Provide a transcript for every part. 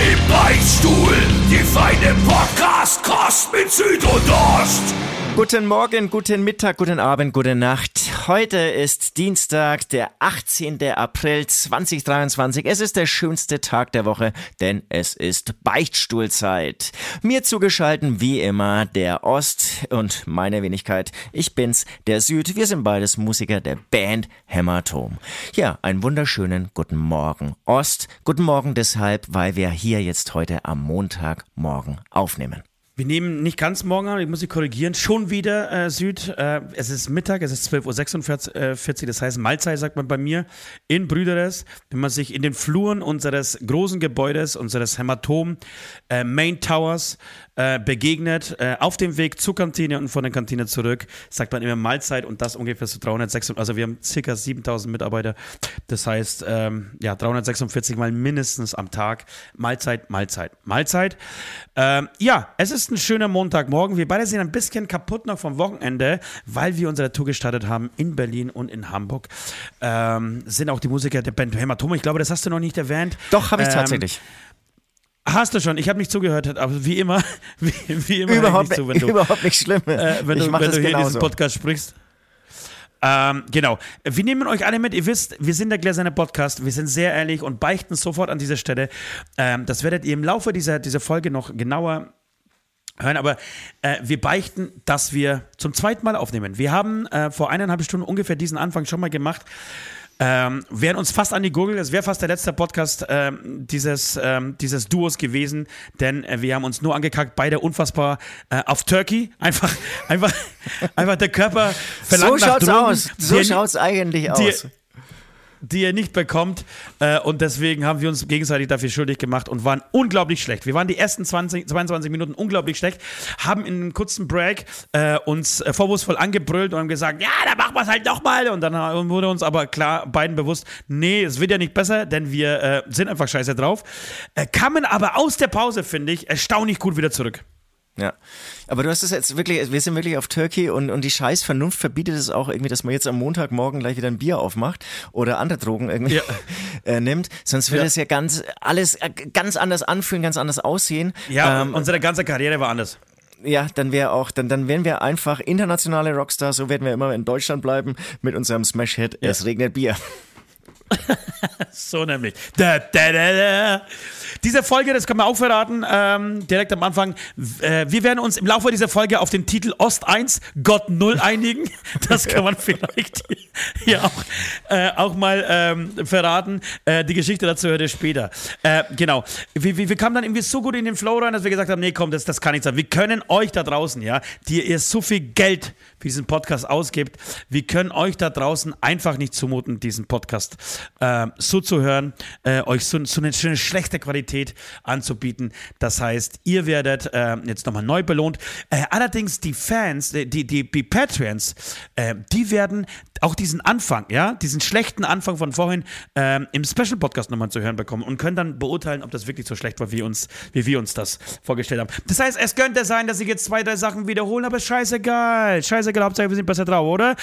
Im Beichtstuhl, die feine Podcast-Kost mit Süd und Ost. Guten Morgen, guten Mittag, guten Abend, gute Nacht. Heute ist Dienstag, der 18. April 2023. Es ist der schönste Tag der Woche, denn es ist Beichtstuhlzeit. Mir zugeschalten wie immer der Ost und meine Wenigkeit. Ich bin's, der Süd. Wir sind beides Musiker der Band Hämatom. Ja, einen wunderschönen guten Morgen, Ost. Guten Morgen deshalb, weil wir hier jetzt heute am Montagmorgen aufnehmen. Wir nehmen nicht ganz morgen an, ich muss Sie korrigieren, schon wieder äh, Süd. Äh, es ist Mittag, es ist 12.46 Uhr, äh, das heißt Mahlzeit, sagt man bei mir, in Brüderes, wenn man sich in den Fluren unseres großen Gebäudes, unseres Hämatom äh, Main Towers äh, begegnet, äh, auf dem Weg zur Kantine und von der Kantine zurück, sagt man immer Mahlzeit und das ungefähr so 306, also wir haben circa 7000 Mitarbeiter, das heißt, ähm, ja, 346 Mal mindestens am Tag, Mahlzeit, Mahlzeit, Mahlzeit. Ähm, ja, es ist ein schöner Montagmorgen, wir beide sind ein bisschen kaputt noch vom Wochenende, weil wir unsere Tour gestartet haben in Berlin und in Hamburg, ähm, sind auch die Musiker der Band Hämatome, ich glaube, das hast du noch nicht erwähnt. Doch, habe ich Ähm, tatsächlich. Hast du schon, ich habe nicht zugehört, aber wie immer, wie, wie immer Überhaupt, nicht zu, wenn du, überhaupt nicht schlimm. äh, wenn ich du, wenn du hier in diesem Podcast sprichst. Ähm, genau. Wir nehmen euch alle mit. Ihr wisst, wir sind der Gläserne Podcast. Wir sind sehr ehrlich und beichten sofort an dieser Stelle. Ähm, das werdet ihr im Laufe dieser, dieser Folge noch genauer hören. Aber äh, wir beichten, dass wir zum zweiten Mal aufnehmen. Wir haben äh, vor eineinhalb Stunden ungefähr diesen Anfang schon mal gemacht. Ähm, wären uns fast an die Gurgel, es wäre fast der letzte Podcast ähm, dieses, ähm, dieses Duos gewesen, denn äh, wir haben uns nur angekackt, beide unfassbar äh, auf Turkey. Einfach, einfach, einfach der Körper verlangt So nach schaut's Drogen, aus. So schaut's eigentlich aus. Die er nicht bekommt. Äh, und deswegen haben wir uns gegenseitig dafür schuldig gemacht und waren unglaublich schlecht. Wir waren die ersten 20, 22 Minuten unglaublich schlecht, haben in einem kurzen Break äh, uns äh, vorwurfsvoll angebrüllt und haben gesagt, ja, dann machen wir es halt nochmal. Und dann wurde uns aber klar beiden bewusst, nee, es wird ja nicht besser, denn wir sind einfach scheiße drauf. Kamen aber aus der Pause, finde ich, erstaunlich gut wieder zurück. Ja. Aber du hast es jetzt wirklich, wir sind wirklich auf Turkey und, und die scheiß Vernunft verbietet es auch irgendwie, dass man jetzt am Montagmorgen gleich wieder ein Bier aufmacht oder andere Drogen irgendwie Ja. äh, nimmt. Sonst wird Ja. es ja ganz, alles äh, ganz anders anfühlen, ganz anders aussehen. Ja, Ähm, unsere ganze Karriere war anders. ja, dann wäre auch, dann, dann wären wir einfach internationale Rockstars, so werden wir immer in Deutschland bleiben mit unserem Smash-Hit Es regnet Bier. So nämlich. Da, da, da. Diese Folge, das können wir auch verraten, ähm, direkt am Anfang. Äh, wir werden uns im Laufe dieser Folge auf den Titel Ost 1, Gott 0 einigen. Das kann man vielleicht hier auch, äh, auch mal ähm, verraten. Äh, die Geschichte dazu hört ihr später. Äh, genau. Wir, wir, wir kamen dann irgendwie so gut in den Flow rein, dass wir gesagt haben, nee, komm, das, das kann nicht sein. Wir können euch da draußen, ja, die ihr so viel Geld für diesen Podcast ausgibt, wir können euch da draußen einfach nicht zumuten, diesen Podcast äh, so zu hören, äh, euch so, so eine schöne schlechte Qualität anzubieten. Das heißt, ihr werdet äh, jetzt nochmal neu belohnt. Äh, allerdings die Fans, die, die, die, die Patreons, äh, die werden auch diesen Anfang, ja, diesen schlechten Anfang von vorhin ähm, im Special Podcast nochmal zu hören bekommen und können dann beurteilen, ob das wirklich so schlecht war, wie, uns, wie wir uns das vorgestellt haben. Das heißt, es könnte sein, dass ich jetzt zwei, drei Sachen wiederholen, aber scheißegal. Scheißegal, Hauptsache wir sind besser drauf, oder?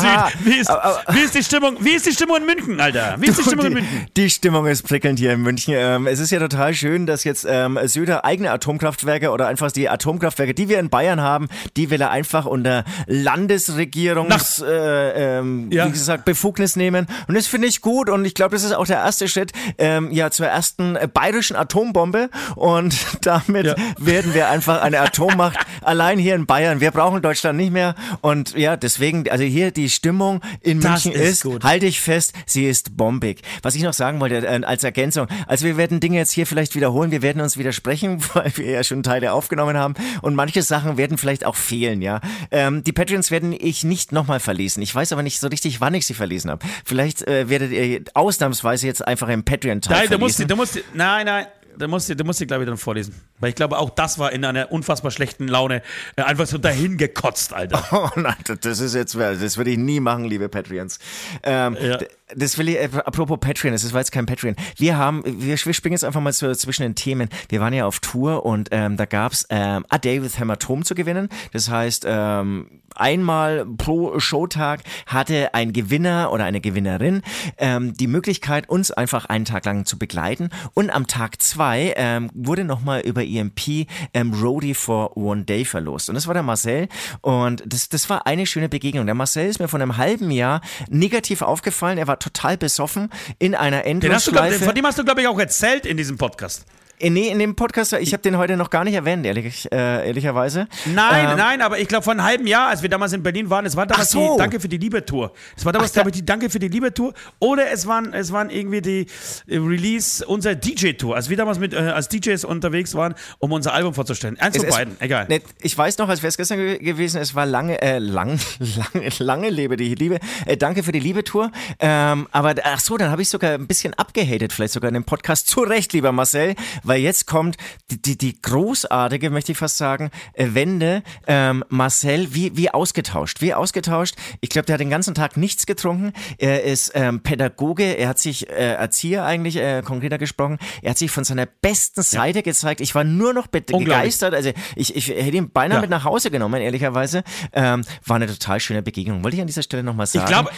Süd, wie ist, wie ist die Stimmung? Wie ist die Stimmung in München, Alter? Wie ist die Stimmung in München? Die Stimmung ist prickelnd hier in München. Ähm, es ist ja total schön, dass jetzt ähm, Söder eigene Atomkraftwerke oder einfach die Atomkraftwerke, die wir in Bayern haben, die will er einfach unter Landesregierungs, äh, ähm, Ja. wie gesagt, Befugnis nehmen. Und das finde ich gut und ich glaube, das ist auch der erste Schritt ähm, ja zur ersten bayerischen Atombombe und damit Ja. werden wir einfach eine Atommacht allein hier in Bayern. Wir brauchen Deutschland nicht mehr und ja, deswegen, also hier die Stimmung in Das München ist ist, halte ich fest, sie ist bombig. Was ich noch sagen wollte äh, als Ergänzung, also wir werden Dinge jetzt hier vielleicht wiederholen, wir werden uns widersprechen, weil wir ja schon Teile aufgenommen haben und manche Sachen werden vielleicht auch fehlen, ja. Ähm, die Patreons werden ich nicht nochmal verlesen. Ich weiß aber nicht so richtig, wann ich sie verlesen habe. Vielleicht äh, werdet ihr ausnahmsweise jetzt einfach im Patreon-Teil Nein, du musst, du musst, nein, nein, du musst, du musst die, glaube ich, dann vorlesen. Weil ich glaube, auch das war in einer unfassbar schlechten Laune äh, einfach so dahin gekotzt, Alter. Oh nein, das ist jetzt, das würde ich nie machen, liebe Patreons. Ähm, Ja. Das will ich, äh, apropos Patreon, das war jetzt kein Patreon. Wir haben, wir, wir springen jetzt einfach mal so zwischen den Themen. Wir waren ja auf Tour und ähm, da gab's ähm, A Day with Hämatom zu gewinnen. Das heißt, ähm, einmal pro Showtag hatte ein Gewinner oder eine Gewinnerin ähm, die Möglichkeit, uns einfach einen Tag lang zu begleiten. Und am Tag zwei ähm, wurde nochmal über EMP ähm, Roadie for One Day verlost. Und das war der Marcel. Und das, das war eine schöne Begegnung. Der Marcel ist mir von einem halben Jahr negativ aufgefallen. Er war total besoffen in einer Den hast du, glaub, Endlosschleife. von dem hast du, glaube ich, auch erzählt in diesem Podcast. Äh, Nee, in dem Podcast, ich habe den heute noch gar nicht erwähnt, ehrlich, äh, ehrlicherweise. Nein, Ähm, nein, aber ich glaube, vor einem halben Jahr, als wir damals in Berlin waren, es war damals so. die Danke für die Liebe-Tour. Es war damals, Ach, glaube ich, die Danke für die Liebe-Tour. Oder es waren, es waren irgendwie die äh, Release unserer DJ-Tour. Als wir damals mit, äh, als DJs unterwegs waren, um unser Album vorzustellen. Eins von beiden, egal. Ne, ich weiß noch, als wäre es gestern ge gewesen, es war lange, äh, lang, lange, lange lebe die Liebe. Äh, danke für die Liebe-Tour. Ähm, aber ach so, dann habe ich sogar ein bisschen abgehatet, vielleicht sogar in dem Podcast. Zu Recht, lieber Marcel, weil jetzt kommt die, die, die großartige, möchte ich fast sagen, äh, Wende. Ähm, Marcel, wie, wie ausgetauscht, wie ausgetauscht. Ich glaube, der hat den ganzen Tag nichts getrunken. Er ist ähm, Pädagoge, er hat sich äh, Erzieher eigentlich, äh, konkreter gesprochen, er hat sich von seiner besten Seite gezeigt. Ich war nur noch begeistert. Also ich, ich hätte ihn beinahe Ja. mit nach Hause genommen, ehrlicherweise. Ähm, war eine total schöne Begegnung. Wollte ich an dieser Stelle nochmal sagen. ich glaube,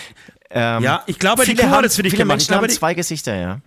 ähm, ja, ich glaube, die viele, Crew haben, hat es für dich viele gemacht. Ich Menschen glaube, haben die, zwei Gesichter, ja.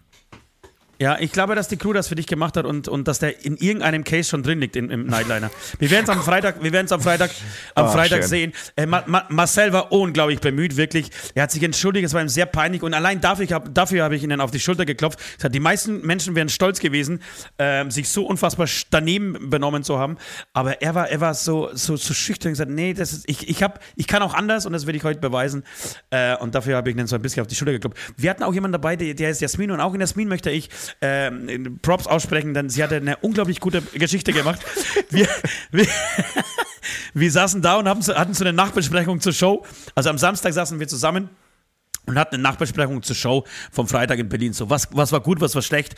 Ja, ich glaube, dass die Crew das für dich gemacht hat und, und dass der in irgendeinem Case schon drin liegt im, im Nightliner. Wir werden es am Freitag, wir werden es am Freitag, am Ah, Freitag schön. sehen. Äh, Ma Ma Marcel war unglaublich bemüht, wirklich. Er hat sich entschuldigt, es war ihm sehr peinlich und allein dafür, hab, dafür habe ich ihnen auf die Schulter geklopft. Hat, die meisten Menschen wären stolz gewesen, ähm, sich so unfassbar daneben benommen zu haben. Aber er war, er war so, so, so schüchtern und gesagt, nee, das ist, ich, ich, hab, ich kann auch anders und das will ich heute beweisen. Äh, und dafür habe ich ihnen so ein bisschen auf die Schulter geklopft. Wir hatten auch jemanden dabei, der, der ist Jasmin und auch in Jasmin möchte ich ähm, Props aussprechen, denn sie hatte eine unglaublich gute Geschichte gemacht. Wir, wir, wir saßen da und haben, hatten so eine Nachbesprechung zur Show. Also am Samstag saßen wir zusammen und hatten eine Nachbesprechung zur Show vom Freitag in Berlin. So, was, was war gut, was war schlecht.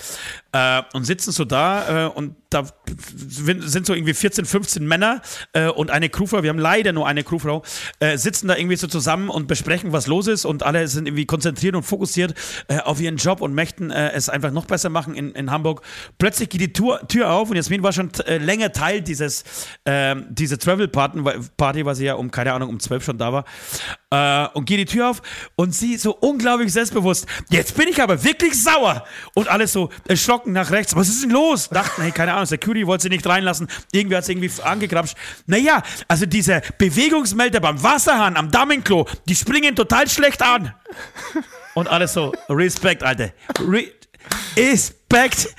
Äh, und sitzen so da äh, und da sind so irgendwie 14, 15 Männer äh, und eine Crewfrau, wir haben leider nur eine Crewfrau, äh, sitzen da irgendwie so zusammen und besprechen, was los ist und alle sind irgendwie konzentriert und fokussiert äh, auf ihren Job und möchten äh, es einfach noch besser machen in, in Hamburg. Plötzlich geht die Tür, Tür auf und Jasmin war schon äh, länger Teil dieses, ähm, diese Travel-Party, Party, weil sie ja um, keine Ahnung, um 12 schon da war. Äh, und geht die Tür auf und sie so unglaublich selbstbewusst. Jetzt bin ich aber wirklich sauer. Und alle so erschrocken nach rechts. Was ist denn los? Dachten, hey, keine Ahnung, Security wollte sie nicht reinlassen. Irgendwie hat sie irgendwie angegrapscht. Naja, also diese Bewegungsmelder beim Wasserhahn am Damenklo, die springen total schlecht an. Und alles so, Respekt, Alter. Re Respekt,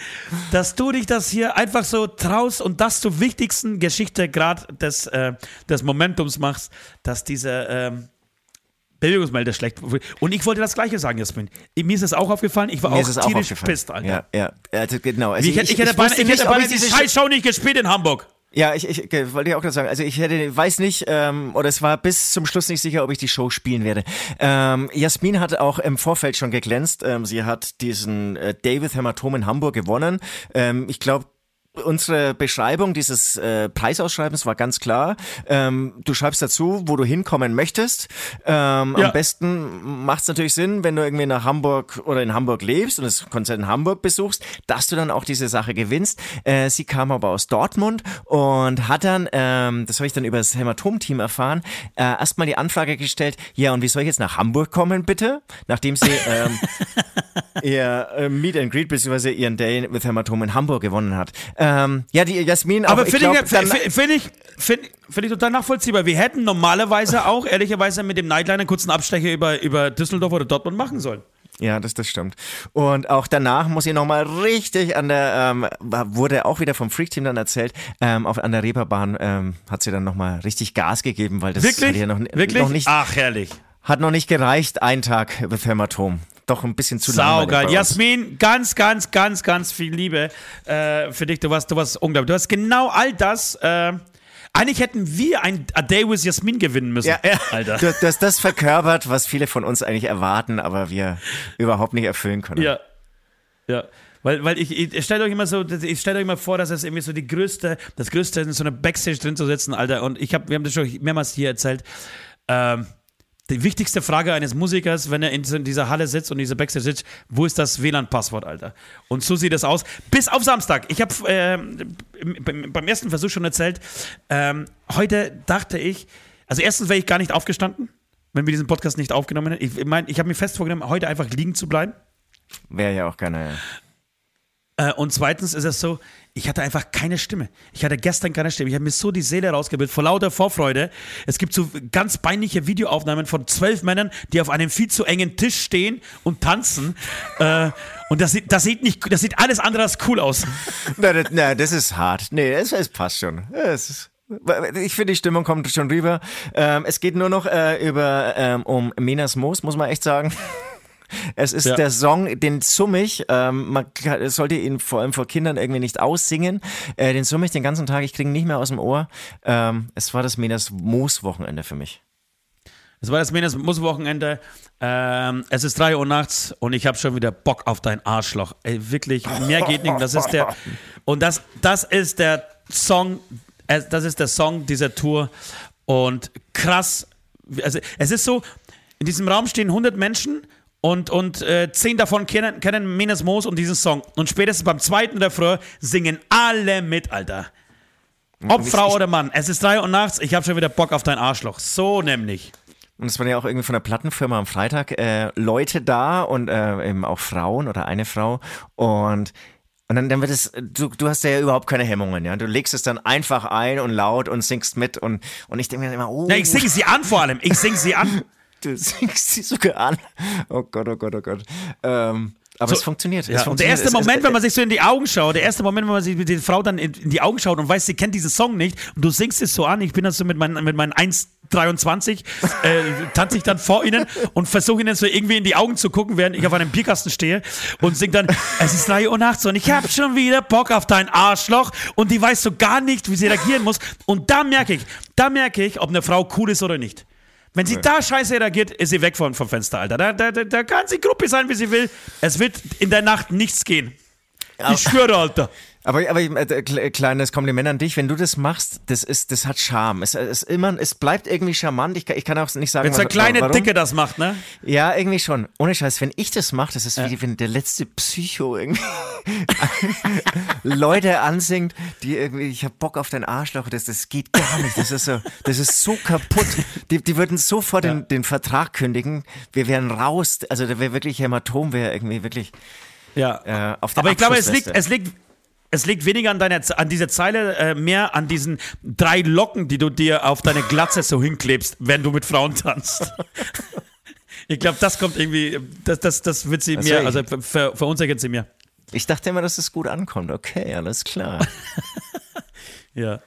dass du dich das hier einfach so traust und das zur wichtigsten Geschichte gerade des, äh, des Momentums machst, dass diese ähm, Bewegungsmelder schlecht. Und ich wollte das Gleiche sagen, Jasmin. Mir ist es auch aufgefallen, ich war Mir auch ist auch tierisch pisst, Alter. Ja, ja, also genau. Also Ich, hätte- ich, hätte beinahe, ich beinahe ich die diese Scheißshow nicht gespielt in Hamburg. Ja, ich, ich ge- wollte ja auch gerade sagen, also ich hätte, weiß nicht, ähm, oder es war bis zum Schluss nicht sicher, ob ich die Show spielen werde. Ähm, Jasmin hat auch im Vorfeld schon geglänzt. Ähm, sie hat diesen äh, David Hämatom in Hamburg gewonnen. Ähm, ich glaube, Unsere Beschreibung dieses äh, Preisausschreibens war ganz klar. Ähm, du schreibst dazu, wo du hinkommen möchtest. Ähm, Ja. Am besten macht es natürlich Sinn, wenn du irgendwie nach Hamburg oder in Hamburg lebst und das Konzert in Hamburg besuchst, dass du dann auch diese Sache gewinnst. Äh, sie kam aber aus Dortmund und hat dann, ähm, das habe ich dann über das Hämatom-Team erfahren, äh, erstmal die Anfrage gestellt, ja und wie soll ich jetzt nach Hamburg kommen bitte? Nachdem sie ähm, ihr äh, Meet and Greet bzw. ihren Day with Hämatom in Hamburg gewonnen hat. Ähm, ja, die Jasmin, Aber auch, ich finde glaub, ich, find, find ich, find, find ich total nachvollziehbar. Wir hätten normalerweise auch, ehrlicherweise, mit dem Nightliner einen kurzen Abstecher über, über Düsseldorf oder Dortmund machen sollen. Ja, das, das stimmt. Und auch danach muss ich nochmal richtig an der, ähm, wurde auch wieder vom Freak-Team dann erzählt, ähm, auf, an der Reeperbahn ähm, hat sie dann nochmal richtig Gas gegeben, weil das Wirklich? hat ja noch, Wirklich? noch nicht, Ach, herrlich. hat noch nicht gereicht, ein Tag Hämatom. Doch ein bisschen zu. Saugeil. Jasmin, ganz, ganz, ganz, ganz viel Liebe äh, für dich. Du warst, du warst unglaublich. Du hast genau all das. Äh, eigentlich hätten wir ein A Day with Jasmin gewinnen müssen. Ja, ja. Alter. Du, du hast das verkörpert, was viele von uns eigentlich erwarten, aber wir überhaupt nicht erfüllen können. Ja. Ja. Weil, weil ich, ich stellt euch immer so, ich stellt euch immer vor, dass es irgendwie so die größte, das größte in so einer Backstage drin zu sitzen, Alter. Und ich habe, wir haben das schon mehrmals hier erzählt. Ähm, die wichtigste Frage eines Musikers, wenn er in dieser Halle sitzt und in dieser Backstage sitzt, wo ist das WLAN-Passwort, Alter? Und so sieht es aus. Bis auf Samstag. Ich habe äh, beim ersten Versuch schon erzählt, ähm, heute dachte ich, also erstens wäre ich gar nicht aufgestanden, wenn wir diesen Podcast nicht aufgenommen hätten. Ich meine, ich habe mir fest vorgenommen, heute einfach liegen zu bleiben. Wäre ja auch keiner, ja. Äh, und zweitens ist es so, ich hatte einfach keine Stimme. Ich hatte gestern keine Stimme. Ich habe mir so die Seele rausgebildet vor lauter Vorfreude. Es gibt so ganz peinliche Videoaufnahmen von zwölf Männern, die auf einem viel zu engen Tisch stehen und tanzen. äh, und das sieht, das sieht nicht, das sieht alles andere als cool aus. na, das, na, das ist hart. Nee, es, es passt schon. Es ist ich finde, die Stimmung kommt schon rüber. Ähm, es geht nur noch äh, über ähm, um Menas Moos, muss man echt sagen. Es ist ja. der Song, den summe ich. Ähm, man sollte ihn vor allem vor Kindern irgendwie nicht aussingen. Äh, den summe ich den ganzen Tag. Ich kriege ihn nicht mehr aus dem Ohr. Ähm, es war das Menas Moos-Wochenende für mich. Es war das Menas Moos-Wochenende. Ähm, es ist 3 Uhr nachts und ich habe schon wieder Bock auf dein Arschloch. Ey, wirklich, mehr geht nicht. Das ist der. Und das, das ist der Song, das ist der Song dieser Tour. Und krass. Also, es ist so, in diesem Raum stehen 100 Menschen und, und äh, zehn davon kennen, kennen Menes Moos und diesen Song. Und spätestens beim zweiten Refrain singen alle mit, Alter. Ob Frau oder Mann. Es ist drei Uhr nachts, ich habe schon wieder Bock auf dein Arschloch. So nämlich. Und es waren ja auch irgendwie von der Plattenfirma am Freitag äh, Leute da und äh, eben auch Frauen oder eine Frau. Und und dann, dann wird es, du, du hast ja überhaupt keine Hemmungen, ja. Du legst es dann einfach ein und laut und singst mit und, und ich denke mir immer, oh. Ja, ich singe sie an vor allem. Ich singe sie an. du singst sie sogar an. Oh Gott, oh Gott, oh Gott. Ähm, aber so, es funktioniert. Ja, es funktioniert. Und der erste es, Moment, es, wenn man sich so in die Augen schaut, der erste Moment, wenn man sich mit der Frau dann in, in, die Augen schaut und weiß, sie kennt diesen Song nicht und du singst es so an, ich bin dann so mit meinen, mit meinen 1,23, äh, tanze ich dann vor ihnen und versuche ihnen so irgendwie in die Augen zu gucken, während ich auf einem Bierkasten stehe und sing dann, es ist 3 Uhr nachts und ich hab schon wieder Bock auf dein Arschloch und die weiß so gar nicht, wie sie reagieren muss und da merke ich, da merke ich, ob eine Frau cool ist oder nicht. Wenn sie da scheiße reagiert, ist sie weg vom, vom Fenster, Alter. Da, da, da kann sie Gruppe sein, wie sie will. Es wird in der Nacht nichts gehen. Ich schwöre, Alter. Aber, aber äh, kleines Kompliment an dich, wenn du das machst, das ist, das hat Charme. Es, es immer, es bleibt irgendwie charmant. Ich, ich kann auch nicht sagen, wenn der kleine warum. Dicke das macht, ne? Ja, irgendwie schon. Ohne Scheiß, wenn ich das mache, das ist ja. wie wenn der letzte Psycho irgendwie Leute ansingt, die irgendwie, ich hab Bock auf dein Arschloch, das, das geht gar nicht. Das ist so, das ist so kaputt. Die, die würden sofort ja. den, den Vertrag kündigen. Wir wären raus. Also da wäre wirklich Hämatom, wäre irgendwie wirklich. Ja. Äh, auf der Aber ich glaube, es liegt, es liegt es liegt weniger an, deiner, an dieser Zeile, äh, mehr an diesen drei Locken, die du dir auf deine Glatze so hinklebst, wenn du mit Frauen tanzt. ich glaube, das kommt irgendwie, das, das, das wird sie also mir, also ver, verunsichert sie mir. Ich dachte immer, dass es gut ankommt. Okay, alles klar. ja.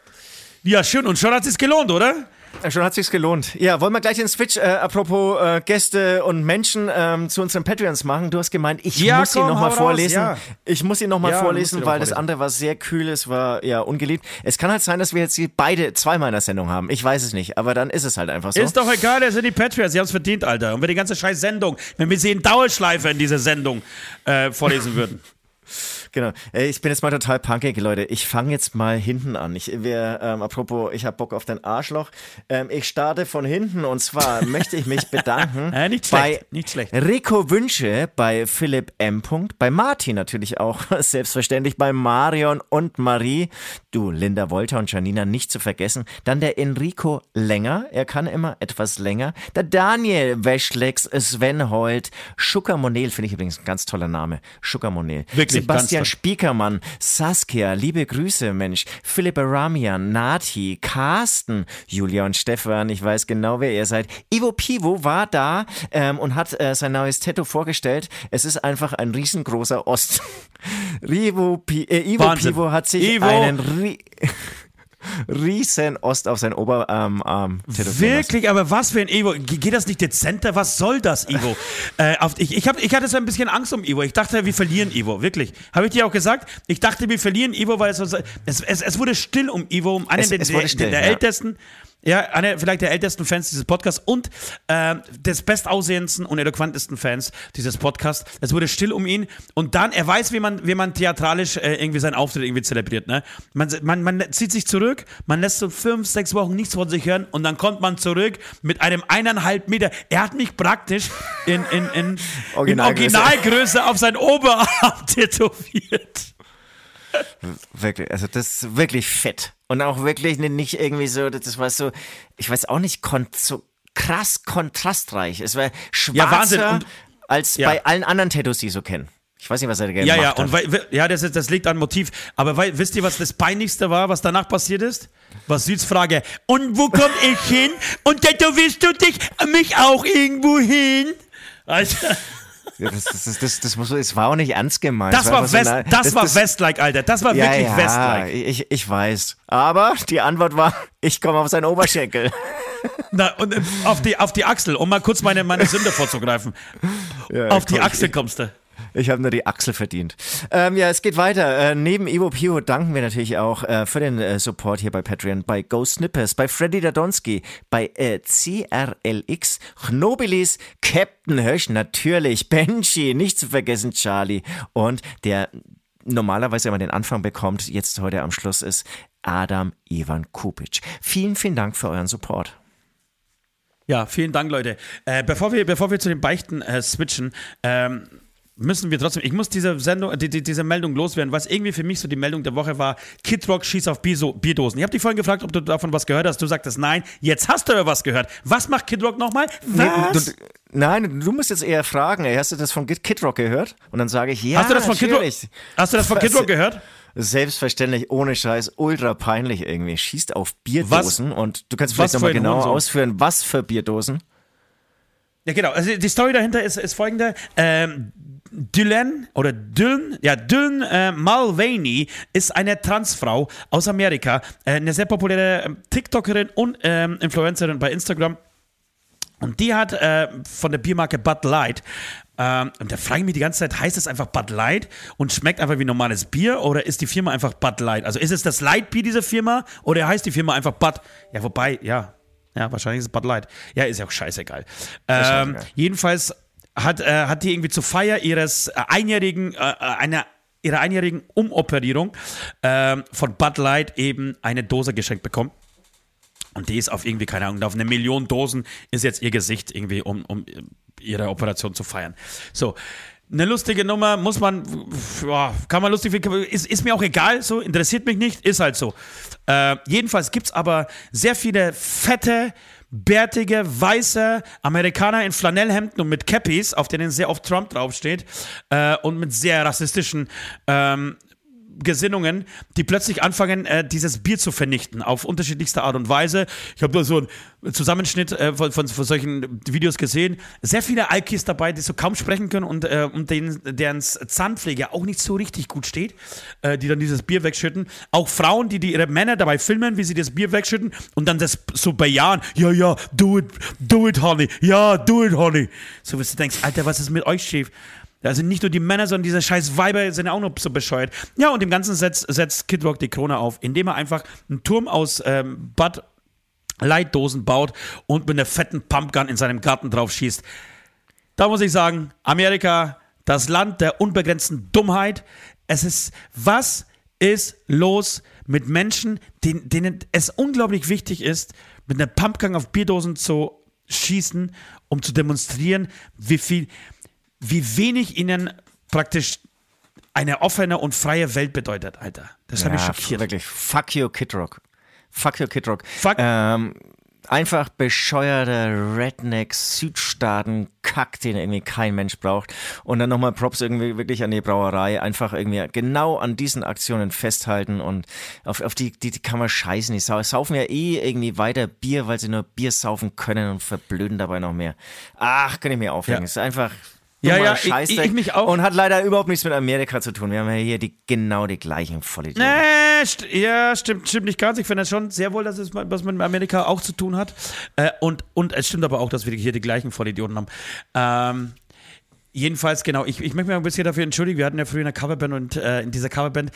Ja, schön. Und schon hat es gelohnt, oder? Schon hat sich's gelohnt. Ja, wollen wir gleich den Switch, äh, apropos äh, Gäste und Menschen, ähm, zu unseren Patreons machen? Du hast gemeint, ich ja, muss komm, ihn nochmal vorlesen. Ja. Ich muss ihn nochmal ja, vorlesen, weil vorlesen. das andere war sehr kühl, es war ja ungeliebt. Es kann halt sein, dass wir jetzt die beide zweimal in der Sendung haben. Ich weiß es nicht, aber dann ist es halt einfach so. Ist doch egal, das sind die Patreons, sie haben es verdient, Alter. Und wenn die ganze scheiß Sendung, wenn wir sie in Dauerschleife in dieser Sendung äh, vorlesen würden. Genau. Ich bin jetzt mal total punkig, Leute. Ich fange jetzt mal hinten an. Ich, wir, ähm, apropos, ich habe Bock auf dein Arschloch. Ähm, ich starte von hinten und zwar möchte ich mich bedanken äh, nicht schlecht, bei nicht schlecht. Rico Wünsche, bei Philipp M. bei Martin natürlich auch, selbstverständlich bei Marion und Marie, du Linda Wolter und Janina nicht zu vergessen. Dann der Enrico Länger, er kann immer etwas länger. Der Daniel Weschlex, Sven Holt, Schucker Monel, finde ich übrigens ein ganz toller Name. Schucker Monel. Wirklich, Sebastian Christian Spiekermann, Saskia, liebe Grüße, Mensch, Philipp Ramian, Nati, Carsten, Julia und Stefan, ich weiß genau, wer ihr seid. Ivo Pivo war da ähm, und hat äh, sein neues Tattoo vorgestellt. Es ist einfach ein riesengroßer Ost. Rivo, äh, Ivo Pivo hat sich Ivo. einen... Rie riesen Ost auf sein Oberarm ähm, Wirklich, aber was für ein Ivo. Geht das nicht dezenter? Was soll das, Ivo? äh, ich, ich, hab, ich hatte so ein bisschen Angst um Ivo. Ich dachte, wir verlieren Ivo, wirklich. Habe ich dir auch gesagt? Ich dachte, wir verlieren Ivo, weil es, es, es, es wurde still um Ivo, um einen es, der, der, der, der ja. ältesten Ja, einer vielleicht der ältesten Fans dieses Podcasts und äh, des bestaussehendsten und eloquentesten Fans dieses Podcasts. Es wurde still um ihn und dann, er weiß, wie man, wie man theatralisch äh, irgendwie seinen Auftritt irgendwie zelebriert. Ne? Man, man, man zieht sich zurück, man lässt so fünf, sechs Wochen nichts von sich hören und dann kommt man zurück mit einem eineinhalb Meter. Er hat mich praktisch in, in, in, Originalgröße. in Originalgröße auf sein Oberarm tätowiert. Wirklich, also das ist wirklich fett. Und auch wirklich nicht irgendwie so, das war so, ich weiß auch nicht, so krass kontrastreich. Es war schwarzer ja, und, als ja. bei allen anderen Tattoos, die ich so kenne. Ich weiß nicht, was er gerne ja, ja, hat. Und weil, ja, das, das liegt an Motiv. Aber weil, wisst ihr, was das Peinlichste war, was danach passiert ist? Was Süds Frage. Und wo komm ich hin? Und tätowierst du dich mich auch irgendwo hin? Alter. Das, das, das, das, muss, das war auch nicht ernst gemeint. Das, war, West, so, das, war Westlike, Alter. Das war ja, wirklich ja, Westlike. Ich, ich weiß. Aber die Antwort war, ich komme auf seinen Oberschenkel. Na, und äh, auf die, auf die Achsel, um mal kurz meine, meine Sünde vorzugreifen. Ja, auf die Achsel kommst du. Ich habe nur die Achsel verdient. Ähm, ja, es geht weiter. Äh, neben Ivo Pio danken wir natürlich auch äh, für den äh, Support hier bei Patreon, bei Go Snippers, bei Freddy Dadonski, bei äh, CRLX, Chnobilis, Captain Hösch, natürlich, Benji, nicht zu vergessen Charlie und der normalerweise immer den Anfang bekommt, jetzt heute am Schluss ist Adam Ivan Kupic. Vielen, vielen Dank für euren Support. Ja, vielen Dank, Leute. Äh, bevor, wir, bevor wir zu den Beichten äh, switchen, ähm, müssen wir trotzdem, ich muss diese Sendung, die, die, diese Meldung loswerden, was irgendwie für mich so die Meldung der Woche war, Kid Rock schießt auf Bierso, Bierdosen. Ich habe dich vorhin gefragt, ob du davon was gehört hast. Du sagtest nein. Jetzt hast du ja was gehört. Was macht Kid Rock nochmal? Was? Nee, du, nein, du musst jetzt eher fragen, hast du das von Kid Rock gehört? Und dann sage ich, ja, hast du das von Kid Rock, Hast du das von Kid Rock gehört? Selbstverständlich, ohne Scheiß, ultra peinlich irgendwie. Schießt auf Bierdosen was? und du kannst vielleicht nochmal genau ausführen, was für Bierdosen? Ja, genau. Also die Story dahinter ist, ist folgende. Ähm, Dylan oder Dylan, ja, Dylan äh, Mulvaney ist eine Transfrau aus Amerika, äh, eine sehr populäre ähm, TikTokerin und äh, Influencerin bei Instagram. Und die hat äh, von der Biermarke Bud Light ähm, und da frage ich mich die ganze Zeit, heißt es einfach Bud Light und schmeckt einfach wie normales Bier oder ist die Firma einfach Bud Light? Also ist es das Light Bier dieser Firma oder heißt die Firma einfach Bud? Ja, wobei, ja, ja, wahrscheinlich ist es Bud Light. Ja, ist ja auch scheißegal. Ähm, jedenfalls hat, äh, hat die irgendwie zur Feier ihres äh, einjährigen, äh, äh, einer ihrer einjährigen Umoperierung äh, von Bud Light eben eine Dose geschenkt bekommen. Und die ist auf irgendwie, keine Ahnung, auf eine Million Dosen ist jetzt ihr Gesicht irgendwie, um, um ihre Operation zu feiern. So. Eine lustige Nummer, muss man, kann man lustig, ist, ist mir auch egal, so, interessiert mich nicht, ist halt so. Äh, jedenfalls gibt es aber sehr viele fette, bärtige, weiße Amerikaner in Flanellhemden und mit Cappies, auf denen sehr oft Trump draufsteht, äh, und mit sehr rassistischen ähm, Gesinnungen, die plötzlich anfangen, äh, dieses Bier zu vernichten, auf unterschiedlichste Art und Weise. Ich habe da so einen Zusammenschnitt äh, von, von, von, solchen Videos gesehen. Sehr viele Alkis dabei, die so kaum sprechen können und, äh, und denen, deren Zahnpflege auch nicht so richtig gut steht, äh, die dann dieses Bier wegschütten. Auch Frauen, die, die ihre Männer dabei filmen, wie sie das Bier wegschütten und dann das so bejahen. Ja, ja, do it, do it, honey. Ja, do it, honey. So, was du denkst, Alter, was ist mit euch schief? Also nicht nur die Männer, sondern diese scheiß Weiber sind auch noch so bescheuert. Ja, und im Ganzen setzt, setzt Kid Rock die Krone auf, indem er einfach einen Turm aus ähm, Bud Leitdosen baut und mit einer fetten Pumpgun in seinem Garten drauf schießt. Da muss ich sagen, Amerika, das Land der unbegrenzten Dummheit. Es ist, was ist los mit Menschen, denen, denen es unglaublich wichtig ist, mit einer Pumpgun auf Bierdosen zu schießen, um zu demonstrieren, wie viel, wie wenig ihnen praktisch eine offene und freie Welt bedeutet, Alter. Das ja, hat mich schockiert. Wirklich, fuck you, Kid Rock. Fuck you, Kid Rock. Fuck. Ähm, einfach bescheuerter Redneck Südstaaten Kack, den irgendwie kein Mensch braucht. Und dann nochmal Props irgendwie wirklich an die Brauerei. Einfach irgendwie genau an diesen Aktionen festhalten und auf, auf die, die, die kann man scheißen. Die saufen ja eh irgendwie weiter Bier, weil sie nur Bier saufen können und verblöden dabei noch mehr. Ach, kann ich mir aufregen. Ja. ist einfach ja, ja, ich, ich, mich auch. Und hat leider überhaupt nichts mit Amerika zu tun. Wir haben ja hier die, genau die gleichen Vollidioten. Nee, st ja, stimmt, stimmt nicht ganz. Ich finde schon sehr wohl, dass es was mit Amerika auch zu tun hat. Äh, und, und es stimmt aber auch, dass wir hier die gleichen Vollidioten haben. Ähm, jedenfalls, genau, ich, ich möchte mich ein bisschen dafür entschuldigen. Wir hatten ja früher eine Coverband und äh, in dieser Coverband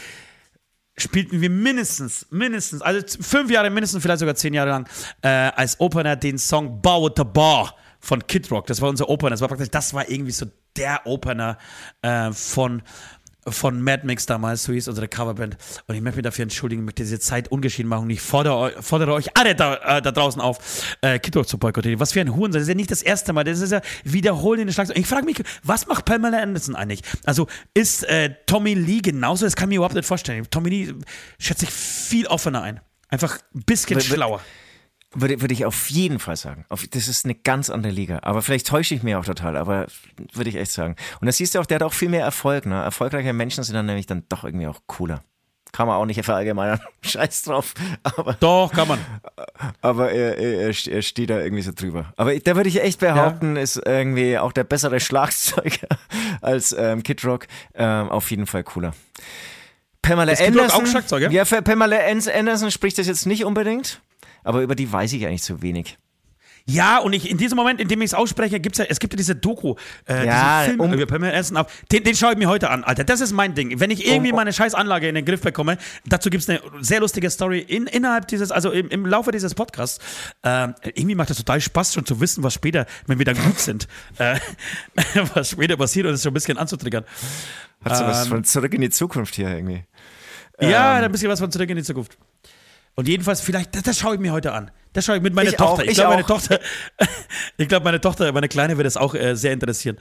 spielten wir mindestens, mindestens, also fünf Jahre mindestens, vielleicht sogar zehn Jahre lang, äh, als Opener den Song Bow the Bar von Kid Rock. Das war unser Opener. Das war praktisch, das war irgendwie so der Opener äh, von von Mad Mix damals, so hieß unsere Coverband. Und ich möchte mich dafür entschuldigen, möchte diese Zeit ungeschehen machen. Und ich fordere, fordere euch alle da, äh, da draußen auf, äh, Kid Rock zu boykottieren. Was für ein Hurensohn. Das ist ja nicht das erste Mal. Das ist ja wiederholende Schlagzeug. Ich frage mich, was macht Pamela Anderson eigentlich? Also ist äh, Tommy Lee genauso? Das kann ich mir überhaupt nicht vorstellen. Tommy Lee schätze ich viel offener ein. Einfach ein bisschen schlauer. Würde, würde ich auf jeden Fall sagen. Auf, das ist eine ganz andere Liga. Aber vielleicht täusche ich mich auch total, aber würde ich echt sagen. Und das siehst du auch, der hat auch viel mehr Erfolg. Ne? Erfolgreiche Menschen sind dann nämlich dann doch irgendwie auch cooler. Kann man auch nicht verallgemeinern. Scheiß drauf. Aber, Doch, kann man. aber er, er, er st- steht da irgendwie so drüber. Aber da würde ich echt behaupten, ist irgendwie auch der bessere Schlagzeuger als ähm, Kid Rock. Ähm, auf jeden Fall cooler. Pamela Ist Kid Rock Anderson. auch Schlagzeuger? Ja, für Pamela Anderson spricht das jetzt nicht unbedingt. Aber über die weiß ich eigentlich zu wenig. Ja, und ich, in diesem Moment, in dem ich es ausspreche, gibt's ja, es gibt ja diese Doku, äh, Ja, diesen Film um- über Pamela Anderson auf. Den, den schaue ich mir heute an, Alter. Das ist mein Ding. Wenn ich irgendwie Um- meine scheiß Anlage in den Griff bekomme, dazu gibt es eine sehr lustige Story in, innerhalb dieses, also im, im Laufe dieses Podcasts. Ähm, irgendwie macht das total Spaß, schon zu wissen, was später, wenn wir dann gut sind, äh, was später passiert und es schon ein bisschen anzutriggern. Hat so was Ähm, von zurück in die Zukunft hier irgendwie. Ja, ein bisschen was von zurück in die Zukunft. Und jedenfalls, vielleicht, das, das schaue ich mir heute an. Das schaue ich mit meiner Ich Tochter. auch, ich ich glaube, meine. Tochter, ich glaube, meine Tochter, meine Kleine wird das auch äh, sehr interessieren.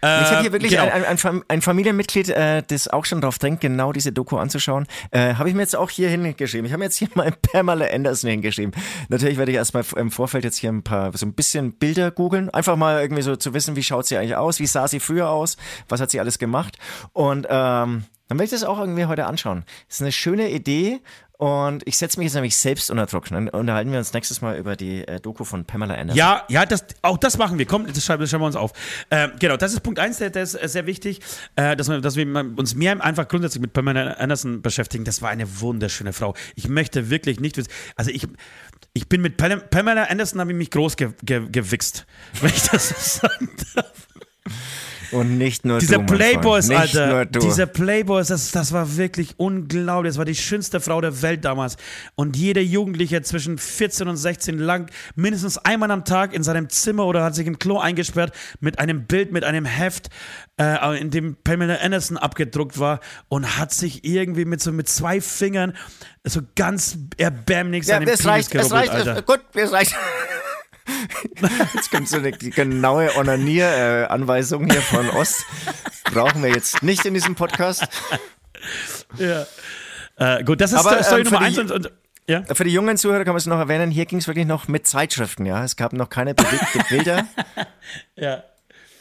Äh, Ich habe hier wirklich genau. ein, ein, ein Familienmitglied, äh, das auch schon drauf drängt, genau diese Doku anzuschauen. Äh, habe ich mir jetzt auch hier hingeschrieben. Ich habe mir jetzt hier mal Pamela Anderson hingeschrieben. Natürlich werde ich erstmal im Vorfeld jetzt hier ein paar, so ein bisschen Bilder googeln. Einfach mal irgendwie so zu wissen, wie schaut sie eigentlich aus, wie sah sie früher aus, was hat sie alles gemacht. Und ähm, dann werde ich das auch irgendwie heute anschauen. Das ist eine schöne Idee. Und ich setze mich jetzt nämlich selbst unter Druck. Dann unterhalten wir uns nächstes Mal über die äh, Doku von Pamela Anderson. Ja, ja, das, auch das machen wir. Komm, das schreiben, das schreiben wir uns auf. Ähm, genau, das ist Punkt eins, der, der ist äh, sehr wichtig, äh, dass, wir, dass wir uns mehr einfach grundsätzlich mit Pamela Anderson beschäftigen. Das war eine wunderschöne Frau. Ich möchte wirklich nicht wissen, also ich, ich bin mit Pam- Pamela Anderson, habe ich mich groß ge, ge, gewichst, wenn ich das so sagen darf. Und nicht nur mein Playboys, Alter. Dieser Playboys, das, das war wirklich unglaublich. Das war die schönste Frau der Welt damals. Und jeder Jugendliche zwischen 14 und 16 lang mindestens einmal am Tag in seinem Zimmer oder hat sich im Klo eingesperrt mit einem Bild, mit einem Heft, äh, in dem Pamela Anderson abgedruckt war und hat sich irgendwie mit so mit zwei Fingern so ganz erbärmlich Ja, seinen es Penis reicht, es gerubbelt, reicht, Alter. es, gut, es reicht. Jetzt kommt so eine genaue Onanier-Anweisung hier von Ost. Brauchen wir jetzt nicht in diesem Podcast. Ja. Äh, gut, das ist Aber, Story ähm, für Nummer die- eins und, und ja. Für die jungen Zuhörer kann man es noch erwähnen, hier ging es wirklich noch mit Zeitschriften, ja. Es gab noch keine bewegte Bilder. ja.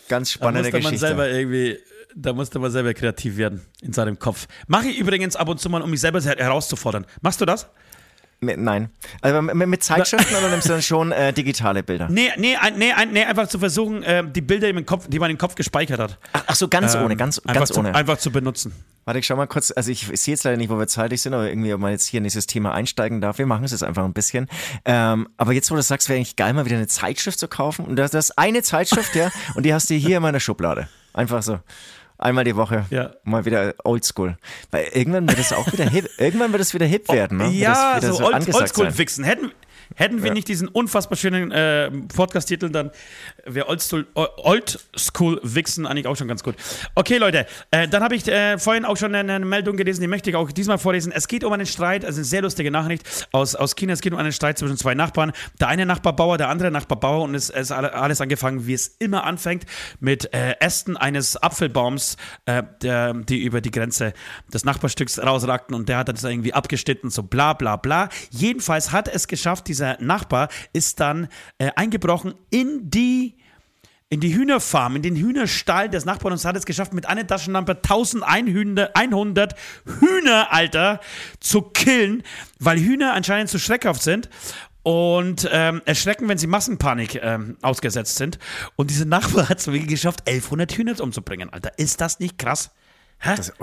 Ganz Da spannende musste man Geschichte. selber irgendwie, da musste man selber kreativ werden in seinem Kopf. Mache ich übrigens ab und zu mal, um mich selber her- herauszufordern. Machst du das? Nein. Also mit, Zeitschriften oder nimmst du dann schon äh, digitale Bilder? Nee, nee, nee, nee einfach zu versuchen, äh, die Bilder im Kopf, die man im Kopf gespeichert hat. Ach, ach so, ganz ähm, ohne, ganz, einfach ganz zu, ohne. Einfach zu benutzen. Warte, ich schau mal kurz. Also ich, sehe jetzt leider nicht, wo wir zeitlich sind, aber irgendwie, ob man jetzt hier in dieses Thema einsteigen darf. Wir machen es jetzt einfach ein bisschen. Ähm, aber jetzt, wo du sagst, wäre eigentlich geil, mal wieder eine Zeitschrift zu kaufen. Und das, das ist eine Zeitschrift, ja, und die hast du hier in meiner Schublade. Einfach so. Einmal die Woche. Ja. Mal wieder oldschool. Weil irgendwann wird es auch wieder hip. Irgendwann wird es wieder hip werden, ne? Wird Ja, das so, Old, angesagt sein. Oldschool-Wichsen. Hätten, hätten wir nicht diesen unfassbar schönen äh, Podcast-Titel, dann wäre Oldschool- Oldschool-Wichsen eigentlich auch schon ganz gut. Okay, Leute, äh, dann habe ich äh, vorhin auch schon eine, eine Meldung gelesen, die möchte ich auch diesmal vorlesen. Es geht um einen Streit, also eine sehr lustige Nachricht aus, aus China. Es geht um einen Streit zwischen zwei Nachbarn. Der eine Nachbar Bauer, der andere Nachbar Bauer und es ist alle- alles angefangen, wie es immer anfängt, mit äh, Ästen eines Apfelbaums, äh, der, die über die Grenze des Nachbarstücks rausragten und der hat das irgendwie abgeschnitten, so bla bla bla. Jedenfalls hat es geschafft, dieser Nachbar ist dann äh, eingebrochen in die in die Hühnerfarm, in den Hühnerstall des Nachbarn und hat es geschafft, mit einer Taschenlampe 1100 100 Hühner, Alter, zu killen, weil Hühner anscheinend zu schreckhaft sind und ähm, erschrecken, wenn sie Massenpanik ähm, ausgesetzt sind. Und dieser Nachbar hat es wirklich geschafft, 1100 Hühner umzubringen, Alter. Ist das nicht krass? Hä? Das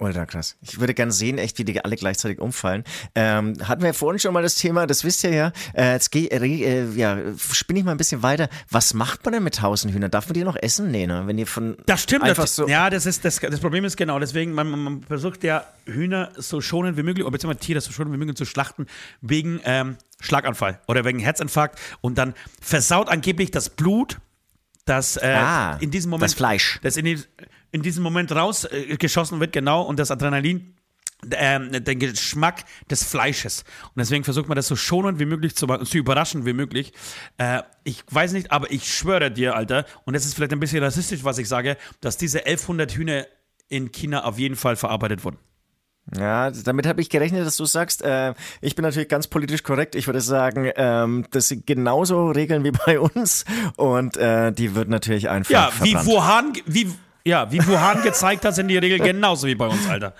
Ultra krass. Ich würde gerne sehen, echt, wie die alle gleichzeitig umfallen. Ähm, hatten wir ja vorhin schon mal das Thema, das wisst ihr ja. Äh, jetzt geh, äh, ja, spinne ich mal ein bisschen weiter. Was macht man denn mit tausend Hühnern? Darf man die noch essen? Nee, ne? Wenn die von. Das stimmt. Einfach Das, so. ja, das, ist, das, das Problem ist genau, deswegen, man, man, man versucht ja Hühner so schonend wie möglich, oder beziehungsweise Tiere so schonend wie möglich zu schlachten, wegen ähm, Schlaganfall oder wegen Herzinfarkt. Und dann versaut angeblich das Blut, das äh, Ah, in diesem Moment. das Fleisch. Das in, die, in diesem Moment rausgeschossen äh, wird, genau, und das Adrenalin ähm, den Geschmack des Fleisches. Und deswegen versucht man das so schonend wie möglich zu machen, so überraschend wie möglich. Äh, ich weiß nicht, aber ich schwöre dir, Alter, und das ist vielleicht ein bisschen rassistisch, was ich sage, dass diese 1100 Hühner in China auf jeden Fall verarbeitet wurden. Ja, damit habe ich gerechnet, dass du sagst. Äh, ich bin natürlich ganz politisch korrekt. Ich würde sagen, ähm, das sind genauso Regeln wie bei uns. Und äh, die wird natürlich einfach. Ja, wie verbrannt. Wuhan, wie, ja, wie Wuhan gezeigt hat, sind die Regeln genauso wie bei uns, Alter.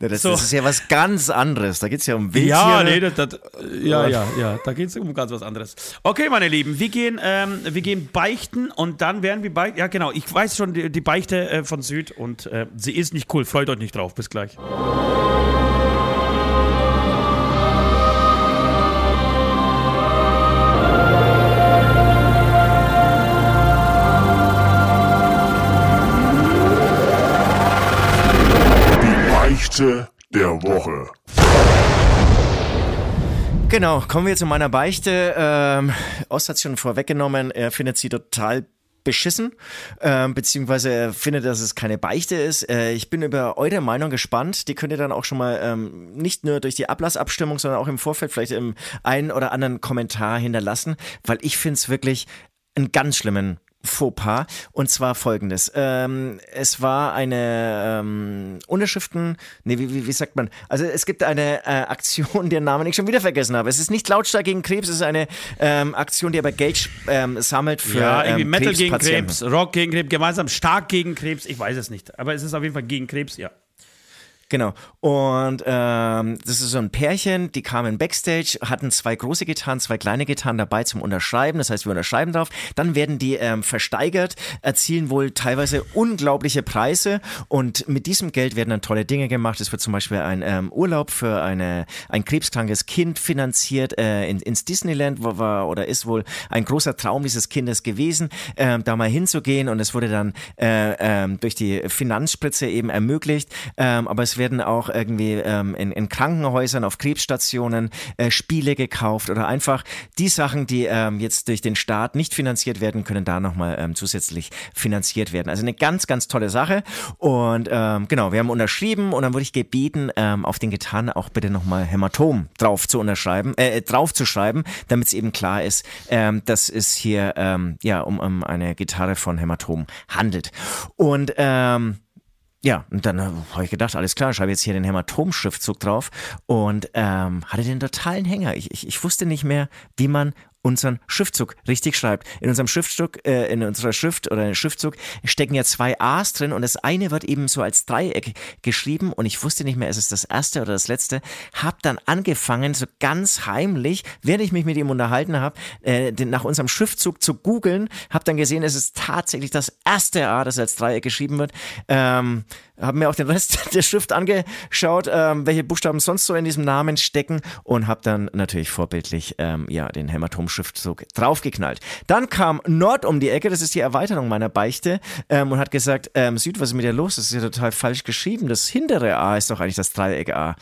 Ja, das, so. das ist ja was ganz anderes. Da geht es ja um Wildtiere. Ja, nee, das, das, ja, ja, ja, da geht es um ganz was anderes. Okay, meine Lieben, wir gehen, ähm, wir gehen beichten und dann werden wir beichten. Ja, genau, ich weiß schon die, die Beichte äh, von Süd und äh, sie ist nicht cool. Freut euch nicht drauf. Bis gleich. Beichte der Woche. Genau, kommen wir zu meiner Beichte. Ähm, Ost hat schon vorweggenommen, er findet sie total beschissen, ähm, beziehungsweise er findet, dass es keine Beichte ist. Äh, ich bin über eure Meinung gespannt. Die könnt ihr dann auch schon mal ähm, nicht nur durch die Ablassabstimmung, sondern auch im Vorfeld vielleicht im einen oder anderen Kommentar hinterlassen, weil ich finde es wirklich einen ganz schlimmen Fauxpas. Und zwar folgendes. Ähm, es war eine ähm, Unterschriften, nee, wie, wie, wie sagt man? Also es gibt eine äh, Aktion, deren Namen ich schon wieder vergessen habe. Es ist nicht lautstark gegen Krebs, es ist eine ähm, Aktion, die aber Geld ähm, sammelt für Ja, irgendwie ähm, Metal gegen. Krebs, Rock gegen Krebs, gemeinsam stark gegen Krebs. Ich weiß es nicht, aber es ist auf jeden Fall gegen Krebs, ja. Genau. Und ähm, das ist so ein Pärchen, die kamen backstage, hatten zwei große Gitarren, zwei kleine Gitarren dabei zum Unterschreiben. Das heißt, wir unterschreiben drauf. Dann werden die ähm, versteigert, erzielen wohl teilweise unglaubliche Preise und mit diesem Geld werden dann tolle Dinge gemacht. Es wird zum Beispiel ein ähm, Urlaub für eine, ein krebskrankes Kind finanziert äh, in, ins Disneyland, wo war oder ist wohl ein großer Traum dieses Kindes gewesen, ähm, da mal hinzugehen und es wurde dann äh, ähm, durch die Finanzspritze eben ermöglicht. Ähm, aber es werden auch irgendwie ähm, in, in Krankenhäusern, auf Krebsstationen äh, Spiele gekauft oder einfach die Sachen, die ähm, jetzt durch den Staat nicht finanziert werden, können da nochmal ähm, zusätzlich finanziert werden. Also eine ganz, ganz tolle Sache. Und ähm, genau, wir haben unterschrieben und dann wurde ich gebeten, ähm, auf den Gitarren auch bitte nochmal Hämatom drauf zu unterschreiben, äh, drauf zu schreiben, damit es eben klar ist, ähm, dass es hier ähm, ja um, um eine Gitarre von Hämatom handelt. Und ähm, ja, und dann äh, habe ich gedacht, alles klar, schreibe jetzt hier den Hämatom-Schriftzug drauf und ähm, hatte den totalen Hänger. Ich, ich, ich wusste nicht mehr, wie man unseren Schriftzug richtig schreibt. In unserem Schriftzug, äh, in unserer Schrift oder in Schriftzug stecken ja zwei A's drin und das eine wird eben so als Dreieck geschrieben und ich wusste nicht mehr, ist es das erste oder das letzte. Hab dann angefangen, so ganz heimlich, während ich mich mit ihm unterhalten habe, äh, nach unserem Schriftzug zu googeln, hab dann gesehen, es ist tatsächlich das erste A, das als Dreieck geschrieben wird. Ähm, habe mir auch den Rest der Schrift angeschaut, ähm, welche Buchstaben sonst so in diesem Namen stecken und habe dann natürlich vorbildlich ähm, ja den Hämatom-Schriftzug draufgeknallt. Dann kam Nord um die Ecke, das ist die Erweiterung meiner Beichte ähm, und hat gesagt, ähm, Süd, was ist mit dir los? Das ist ja total falsch geschrieben. Das hintere A ist doch eigentlich das Dreieck A.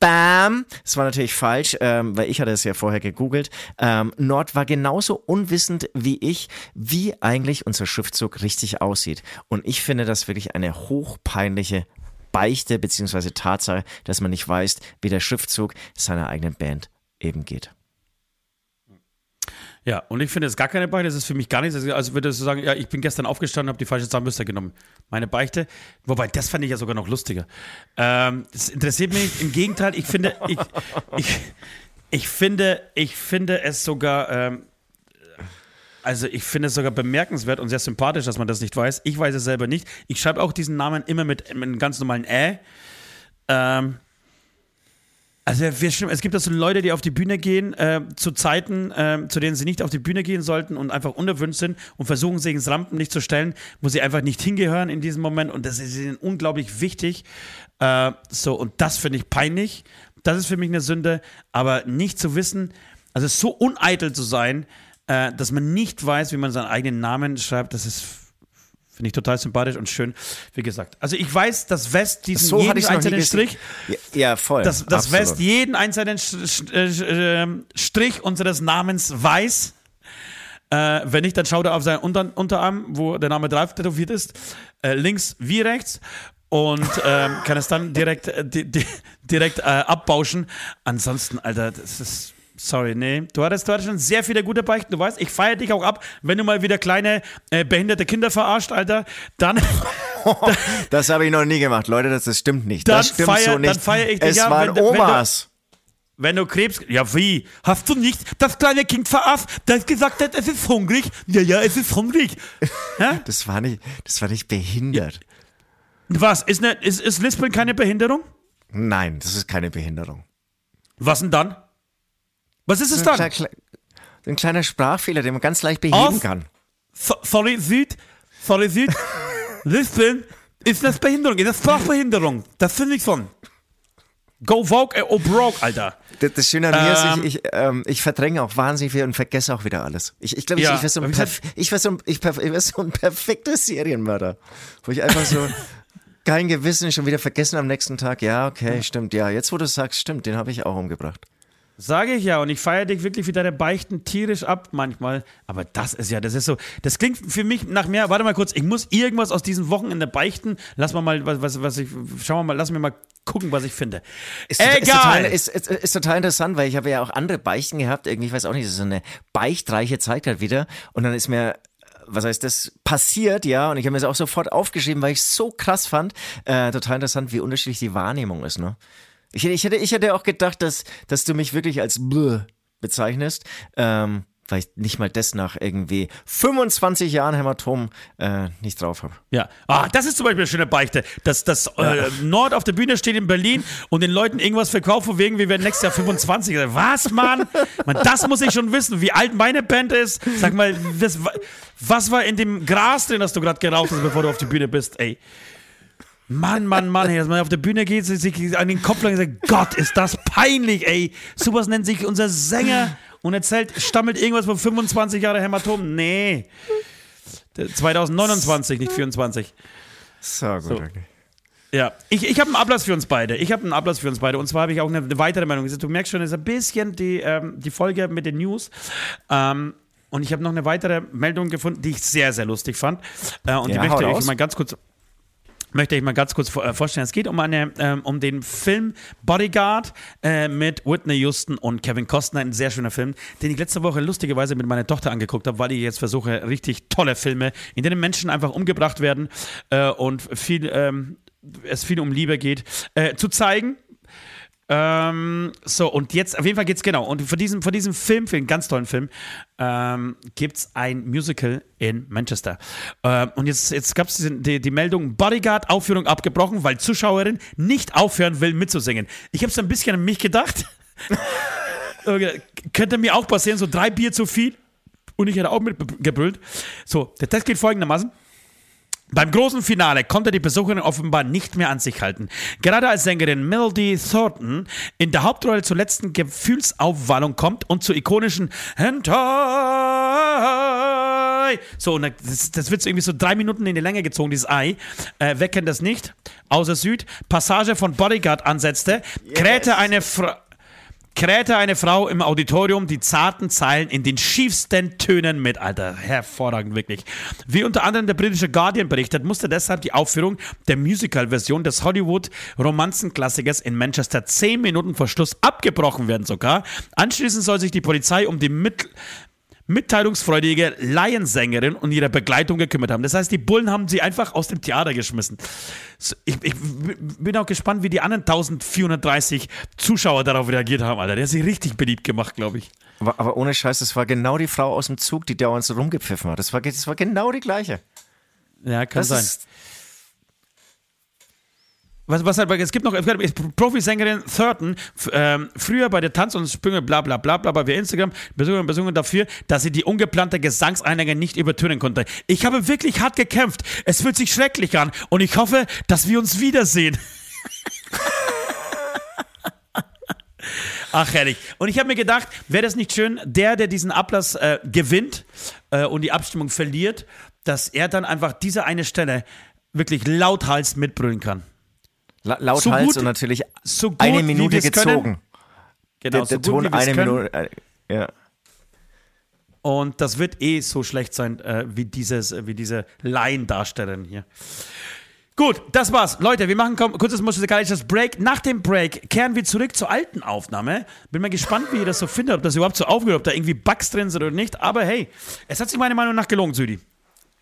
Bam! Das war natürlich falsch, ähm, weil ich hatte es ja vorher gegoogelt. Ähm, Nord war genauso unwissend wie ich, wie eigentlich unser Schriftzug richtig aussieht. Und ich finde das wirklich eine hochpeinliche Beichte beziehungsweise Tatsache, dass man nicht weiß, wie der Schriftzug seiner eigenen Band eben geht. Ja, und ich finde es gar keine Beichte, das ist für mich gar nichts. Also würdest du sagen, ja, ich bin gestern aufgestanden, habe die falsche Zahnbürste genommen. Meine Beichte, wobei, das fand ich ja sogar noch lustiger. Ähm, das interessiert mich im Gegenteil, ich finde, ich, ich, ich finde, ich finde es sogar, ähm, also ich finde es sogar bemerkenswert und sehr sympathisch, dass man das nicht weiß. Ich weiß es selber nicht. Ich schreibe auch diesen Namen immer mit, mit einem ganz normalen Ä. Ähm, Also wir, es gibt also Leute, die auf die Bühne gehen äh, zu Zeiten, äh, zu denen sie nicht auf die Bühne gehen sollten und einfach unerwünscht sind und versuchen sich ins Rampenlicht zu stellen, wo sie einfach nicht hingehören in diesem Moment und das ist ihnen unglaublich wichtig. Äh, so und das finde ich peinlich. Das ist für mich eine Sünde, aber nicht zu wissen, also so uneitel zu sein, äh, dass man nicht weiß, wie man seinen eigenen Namen schreibt, das ist Finde ich total sympathisch und schön, wie gesagt. Also ich weiß, dass West diesen So jeden einzelnen. Strich, Ja, ja voll. dass, dass. West jeden einzelnen äh, äh, Strich unseres Namens weiß. Äh, wenn nicht, dann schaut er auf seinen Unter Unterarm, wo der Name drauf tätowiert ist. Äh, links wie rechts. Und ähm, kann es dann direkt, äh, di di direkt äh, abbauschen. Ansonsten, Alter, das ist. Sorry, nee. Du hattest, du hattest schon sehr viele gute Beichten. Du weißt, ich feiere dich auch ab, wenn du mal wieder kleine äh, behinderte Kinder verarscht, Alter. Dann. Das habe ich noch nie gemacht, Leute, das, das stimmt nicht. Dann das stimmt feier- so nicht. dann feier ich dich es ab, waren wenn du- wenn du- Omas. Wenn du Krebs. Ja, wie? Hast du nicht das kleine Kind verarscht, das gesagt hat, es ist hungrig? Ja, ja, es ist hungrig. Das war nicht, das war nicht behindert. Was? Ist, ne, ist, ist Lispeln keine Behinderung? Nein, das ist keine Behinderung. Was denn dann? Was ist es Ein, dann? kleiner, ein kleiner Sprachfehler, den man ganz leicht beheben Auf- kann. So, sorry, Süd. Sorry, Süd. Lispeln ist das Behinderung, ist das Sprachbehinderung. Das finde ich schon. Go Vogue äh, oh broke, Alter. Das, das Schöne an mir Ähm, ist, ich, ich, ähm, ich verdränge auch wahnsinnig viel und vergesse auch wieder alles. Ich ich, glaube, ich, Ja, ich wäre so, ein wär so, ein- wär so ein perfekter Serienmörder. Wo ich einfach so kein Gewissen schon wieder vergessen am nächsten Tag. Ja, okay, stimmt. Ja, jetzt wo du sagst, stimmt, den habe ich auch umgebracht. Sage ich ja, und ich feiere dich wirklich wie deine Beichten tierisch ab manchmal. Aber das ist ja, das ist so, das klingt für mich nach mehr. Warte mal kurz, ich muss irgendwas aus diesen Wochenende beichten. Lass mal mal, was, was, was ich, schauen wir mal, lass mir mal gucken, was ich finde. Ist, total, Egal! ist, ist, ist total interessant, weil ich habe ja auch andere Beichten gehabt. Irgendwie, ich weiß auch nicht, das ist so eine beichtreiche Zeit gerade wieder. Und dann ist mir, was heißt das, passiert, ja. Und ich habe mir das auch sofort aufgeschrieben, weil ich es so krass fand. Äh, total interessant, wie unterschiedlich die Wahrnehmung ist, ne? Ich, hätte- ich, hätte, ich hätte auch gedacht, dass, dass du mich wirklich als Bläh bezeichnest. Ähm, weil ich nicht mal das nach irgendwie 25 Jahren Hämatom äh, nicht drauf habe. Ja, ah, das ist zum Beispiel eine schöne Beichte, dass das äh, Nord auf der Bühne steht in Berlin und den Leuten irgendwas verkauft, von wegen, wir werden nächstes Jahr 25. Was, Mann? Mann, das muss ich schon wissen, wie alt meine Band ist. Sag mal, was, was war in dem Gras drin, das du gerade geraucht hast, bevor du auf die Bühne bist, ey? Mann, Mann, Mann, ey, dass man auf der Bühne geht, sich an den Kopf lang und sagt, Gott, ist das peinlich, ey. Sowas nennt sich unser Sänger und erzählt, stammelt irgendwas von 25 Jahre Hämatom. Nee. 2029, nicht 24. So, gut, okay. Ja, ich, ich habe einen Ablass für uns beide. Ich habe einen Ablass für uns beide. Und zwar habe ich auch eine, eine weitere Meinung. Du merkst schon, es ist ein bisschen die, ähm, die Folge mit den News. Ähm, und ich habe noch eine weitere Meldung gefunden, die ich sehr, sehr lustig fand. Äh, und die Ja, möchte hau ich raus. mal ganz kurz möchte ich mal ganz kurz äh, vorstellen. Es geht um, eine, ähm, um den Film Bodyguard äh, mit Whitney Houston und Kevin Costner. Ein sehr schöner Film, den ich letzte Woche lustigerweise mit meiner Tochter angeguckt habe, weil ich jetzt versuche, richtig tolle Filme, in denen Menschen einfach umgebracht werden äh, und viel, ähm, es viel um Liebe geht, äh, zu zeigen. Ähm, so, und jetzt, auf jeden Fall geht's genau. Und von diesem, von diesem Film, für einen ganz tollen Film, ähm, gibt's ein Musical in Manchester. Ähm, und jetzt, jetzt gab's diese- die, die Meldung, Bodyguard-Aufführung abgebrochen, weil Zuschauerin nicht aufhören will mitzusingen. Ich habe so ein bisschen an mich gedacht. Könnte mir auch passieren, so drei Bier zu viel. Und ich hätte auch mitgebrüllt. So, der Test geht folgendermaßen. Beim großen Finale konnte die Besucherin offenbar nicht mehr an sich halten. Gerade als Sängerin Melody Thornton in der Hauptrolle zur letzten Gefühlsaufwallung kommt und zur ikonischen Hentai. So, und das, das wird so irgendwie so drei Minuten in die Länge gezogen, dieses Ei. Äh, wer kennt das nicht? Außer Süd. Passage von Bodyguard ansetzte, krähte eine Frau. Krähte eine Frau im Auditorium die zarten Zeilen in den schiefsten Tönen mit, Alter. Hervorragend, wirklich. Wie unter anderem der britische Guardian berichtet, musste deshalb die Aufführung der Musical-Version des Hollywood-Romanzenklassikers in Manchester zehn Minuten vor Schluss abgebrochen werden sogar. Anschließend soll sich die Polizei um die mit mitteilungsfreudige Laiensängerin und ihre Begleitung gekümmert haben. Das heißt, die Bullen haben sie einfach aus dem Theater geschmissen. Ich, ich bin auch gespannt, wie die anderen 1430 Zuschauer darauf reagiert haben, Alter. Der hat sich richtig beliebt gemacht, glaube ich. Aber, aber ohne Scheiß, das war genau die Frau aus dem Zug, die dauernd so rumgepfiffen hat. Das war, das war genau die gleiche. Ja, kann Das sein. ist, was, was halt, es gibt noch Profisängerin Thurton, ähm, früher bei der Tanz- und Sprünge, bla bla bla bla, bei Instagram, besungen, besungen dafür, dass sie die ungeplante Gesangseinlage nicht übertönen konnte. Ich habe wirklich hart gekämpft. Es fühlt sich schrecklich an und ich hoffe, dass wir uns wiedersehen. Ach, herrlich. Und ich habe mir gedacht, wäre das nicht schön, der, der diesen Ablass äh, gewinnt äh, und die Abstimmung verliert, dass er dann einfach diese eine Stelle wirklich lauthals mitbrüllen kann. La lauthals so und natürlich so eine Minute gezogen. Können. Genau, der, der so Ton eine können. Minute. Äh, ja. Und das wird eh so schlecht sein, äh, wie, dieses, wie diese Laiendarstellerin hier. Gut, das war's. Leute, wir machen kurzes musikalisches Break. Nach dem Break kehren wir zurück zur alten Aufnahme. Bin mal gespannt, wie ihr das so findet, ob das überhaupt so aufgehört, ob da irgendwie Bugs drin sind oder nicht. Aber hey, es hat sich meiner Meinung nach gelohnt, Südi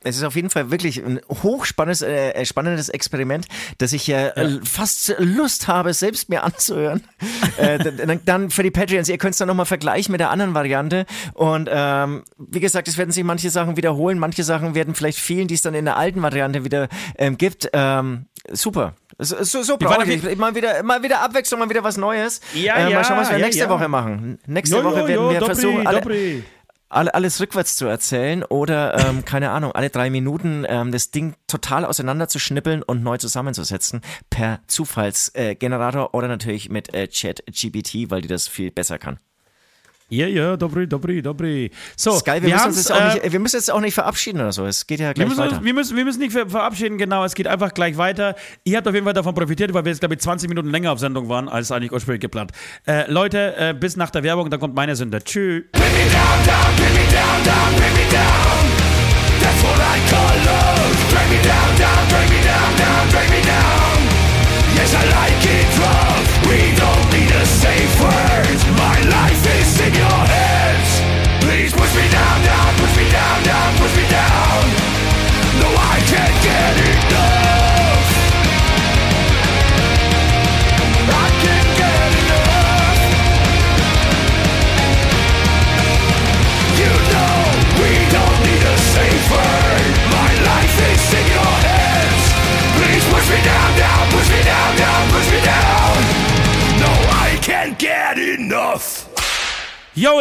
es ist auf jeden Fall wirklich ein hochspannendes äh, spannendes Experiment, dass ich äh, ja. fast Lust habe, selbst mir anzuhören. äh, dann, dann, für die Patreons, ihr könnt es dann nochmal vergleichen mit der anderen Variante. Und ähm, wie gesagt, es werden sich manche Sachen wiederholen, manche Sachen werden vielleicht fehlen, die es dann in der alten Variante wieder ähm, gibt. Ähm, super. So, so, so brauche ich. Mal wieder, mal wieder Abwechslung, mal wieder was Neues. Ja, äh, mal schauen, was wir ja, nächste ja. Woche machen. Nächste jo, Woche werden jo, wir dobri, versuchen, alle, dobri alles rückwärts zu erzählen oder, ähm, keine Ahnung, alle drei Minuten ähm, das Ding total auseinanderzuschnippeln und neu zusammenzusetzen per Zufallsgenerator äh, oder natürlich mit äh, ChatGPT, weil die das viel besser kann. Ja, ja, dobri, dobri, dobri. So, Sky, wir, wir, müssen uns äh, nicht, wir müssen jetzt auch nicht verabschieden oder so. Es geht ja gleich wir müssen, weiter. Wir müssen, wir müssen nicht verabschieden, genau. Es geht einfach gleich weiter. Ihr habt auf jeden Fall davon profitiert, weil wir jetzt, glaube ich, 20 Minuten länger auf Sendung waren, als eigentlich ursprünglich geplant. Äh, Leute, äh, bis nach der Werbung, dann kommt meine Sünde. Tschüss. Down, down, bring me down, that's all I call loads. Bring me down, down, bring me down, down, bring me down,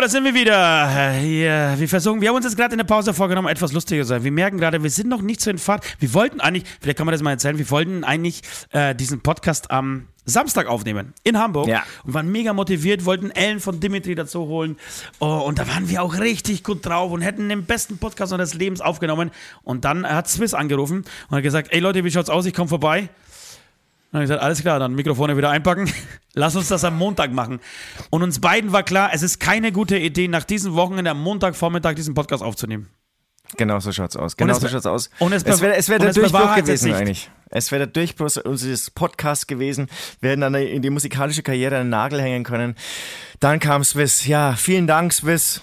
da sind wir wieder. Ja, wir versuchen, wir haben uns jetzt gerade in der Pause vorgenommen, etwas lustiger zu sein. Wir merken gerade, wir sind noch nicht so in Fahrt. Wir wollten eigentlich, vielleicht kann man das mal erzählen, wir wollten eigentlich äh, diesen Podcast am Samstag aufnehmen in Hamburg ja. und waren mega motiviert, wollten Ellen von Dimitri dazu holen. Oh, und da waren wir auch richtig gut drauf und hätten den besten Podcast unseres Lebens aufgenommen. Und dann hat Swiss angerufen und hat gesagt: Ey Leute, wie schaut's aus? Ich komme vorbei. Dann habe ich gesagt, alles klar, dann Mikrofone wieder einpacken. Lass uns das am Montag machen. Und uns beiden war klar, es ist keine gute Idee, nach diesen Wochenende am Montagvormittag diesen Podcast aufzunehmen. Genau so schaut's aus. Genau so schaut's aus. Und es, es wäre es wär der Durchbruch gewesen eigentlich. Es wäre der Durchbruch unseres Podcasts gewesen. Wir hätten dann in die musikalische Karriere einen Nagel hängen können. Dann kam Swiss. Ja, vielen Dank, Swiss.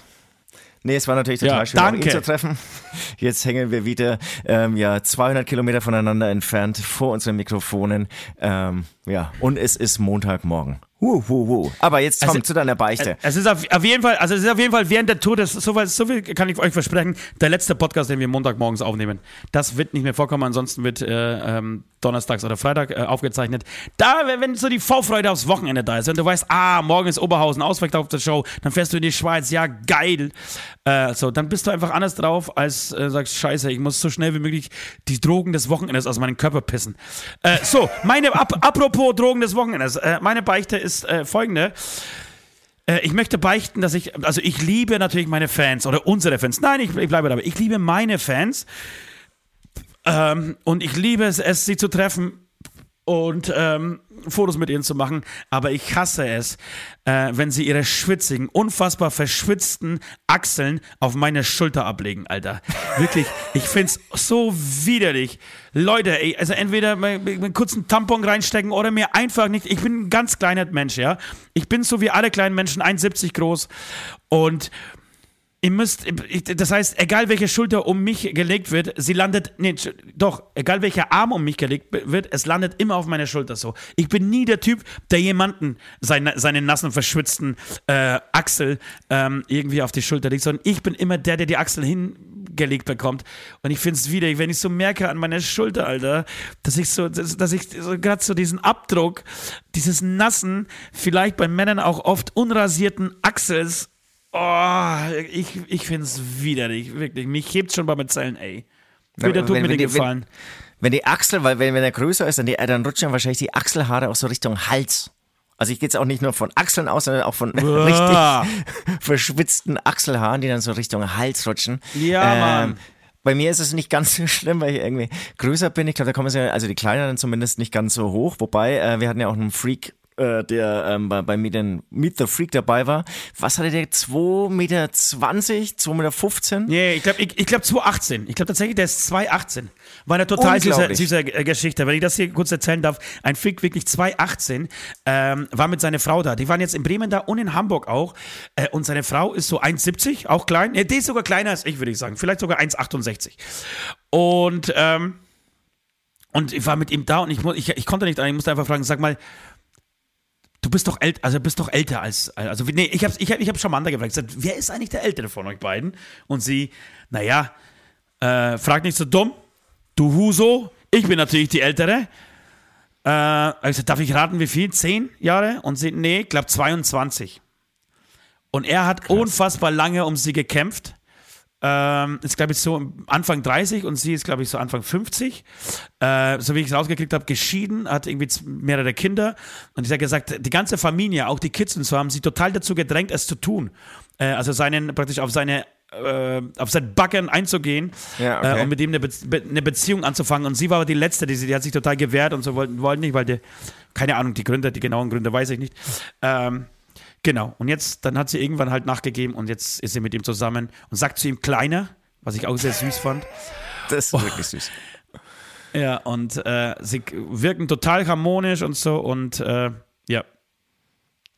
Nee, es war natürlich total ja, schön, danke. ihn zu treffen. Jetzt hängen wir wieder ähm, ja 200 Kilometer voneinander entfernt vor unseren Mikrofonen. Ähm, ja, und es ist Montagmorgen. Huh, huh, huh. Aber jetzt komm also, zu deiner Beichte. Es ist auf, auf, jeden Fall, also es ist auf jeden Fall während der Tour, das, so, viel, so viel kann ich euch versprechen, der letzte Podcast, den wir Montagmorgens aufnehmen. Das wird nicht mehr vorkommen, ansonsten wird äh, ähm, donnerstags oder Freitag äh, aufgezeichnet. Da, wenn so die Vorfreude aufs Wochenende da ist und du weißt, ah, morgen ist Oberhausen, ausverkaufte Show, dann fährst du in die Schweiz, ja, geil. Äh, so, dann bist du einfach anders drauf, als äh, sagst, scheiße, ich muss so schnell wie möglich die Drogen des Wochenendes aus meinem Körper pissen. Äh, so, meine, ap apropos Drogen des Wochenendes, äh, meine Beichte ist äh, folgende äh, ich möchte beichten, dass ich, also ich liebe natürlich meine Fans oder unsere Fans. Nein, ich, ich bleibe dabei. Ich liebe meine Fans. Ähm, und ich liebe es, es, sie zu treffen und ähm, Fotos mit ihnen zu machen. Aber ich hasse es, äh, wenn sie ihre schwitzigen, unfassbar verschwitzten Achseln auf meine Schulter ablegen, Alter. Wirklich, ich find's so widerlich. Leute, ey, also entweder einen kurzen Tampon reinstecken oder mir einfach nicht. Ich bin ein ganz kleiner Mensch, ja. Ich bin so wie alle kleinen Menschen, 1,70 groß und Ihr müsst, das heißt, egal welche Schulter um mich gelegt wird, sie landet, nee, doch, egal welcher Arm um mich gelegt wird, es landet immer auf meiner Schulter so. Ich bin nie der Typ, der jemanden seine, seine nassen, verschwitzten äh, Achsel ähm, irgendwie auf die Schulter legt, sondern ich bin immer der, der die Achsel hin gelegt bekommt. Und ich finde es wieder, wenn ich so merke an meiner Schulter, Alter, dass ich so, dass, dass ich so gerade so diesen Abdruck, dieses nassen, vielleicht bei Männern auch oft unrasierten Achsels, oh, ich, ich finde es widerlich, wirklich. Mich hebt schon beim Erzählen, ey. Wieder tut mir den Gefallen. Wenn, wenn die Achsel, weil wenn, wenn er größer ist, dann, die, dann rutschen wahrscheinlich die Achselhaare auch so Richtung Hals. Also ich gehe jetzt auch nicht nur von Achseln aus, sondern auch von richtig verschwitzten Achselhaaren, die dann so Richtung Hals rutschen. Ja, ähm, Mann. Bei mir ist es nicht ganz so schlimm, weil ich irgendwie größer bin. Ich glaube, da kommen sie, also die kleineren zumindest nicht ganz so hoch. Wobei, äh, wir hatten ja auch einen Freak äh, der ähm, bei, bei Meet, Meet the Freak dabei war. Was hatte der? 2,20 Meter, 2,15 Meter? Nee, ich glaube ich, ich glaub 2,18. Ich glaube tatsächlich, der ist 2,18. War eine total süße, süße Geschichte. Wenn ich das hier kurz erzählen darf, ein Freak wirklich 2,18 ähm, war mit seiner Frau da. Die waren jetzt in Bremen da und in Hamburg auch. Äh, und seine Frau ist so 1,70, auch klein. Nee, die ist sogar kleiner als ich, würde ich sagen. Vielleicht sogar 1,68. Und, ähm, und ich war mit ihm da und ich, ich, ich konnte nicht, ich musste einfach fragen, sag mal, du bist doch älter, also bist doch älter als, also nee, ich habe ich hab, ich hab Charmanta gefragt, gesagt, wer ist eigentlich der Ältere von euch beiden? Und sie, naja, äh, frag nicht so dumm, du Huso, ich bin natürlich die Ältere. Äh, also darf ich raten, wie viel? Zehn Jahre? Und sie, nee, ich glaube 22. Und er hat Krass. unfassbar lange um sie gekämpft. Ähm, ist, glaube ich, so Anfang 30 und sie ist, glaube ich, so Anfang 50. Äh, so wie ich es rausgekriegt habe, geschieden, hat irgendwie mehrere Kinder. Und ich habe gesagt, die ganze Familie, auch die Kids und so, haben sie total dazu gedrängt, es zu tun. Äh, also seinen, praktisch auf seine äh, auf sein Backen einzugehen ja, okay. äh, und mit ihm eine, Be eine, Beziehung anzufangen. Und sie war aber die Letzte, die, die hat sich total gewehrt und so wollten, wollten nicht, weil die, keine Ahnung, die Gründe, die genauen Gründe weiß ich nicht. Ähm, Genau. Und jetzt, dann hat sie irgendwann halt nachgegeben und jetzt ist sie mit ihm zusammen und sagt zu ihm kleiner, was ich auch sehr süß fand. Das ist oh. wirklich süß. Ja, und äh, sie wirken total harmonisch und so und äh, ja.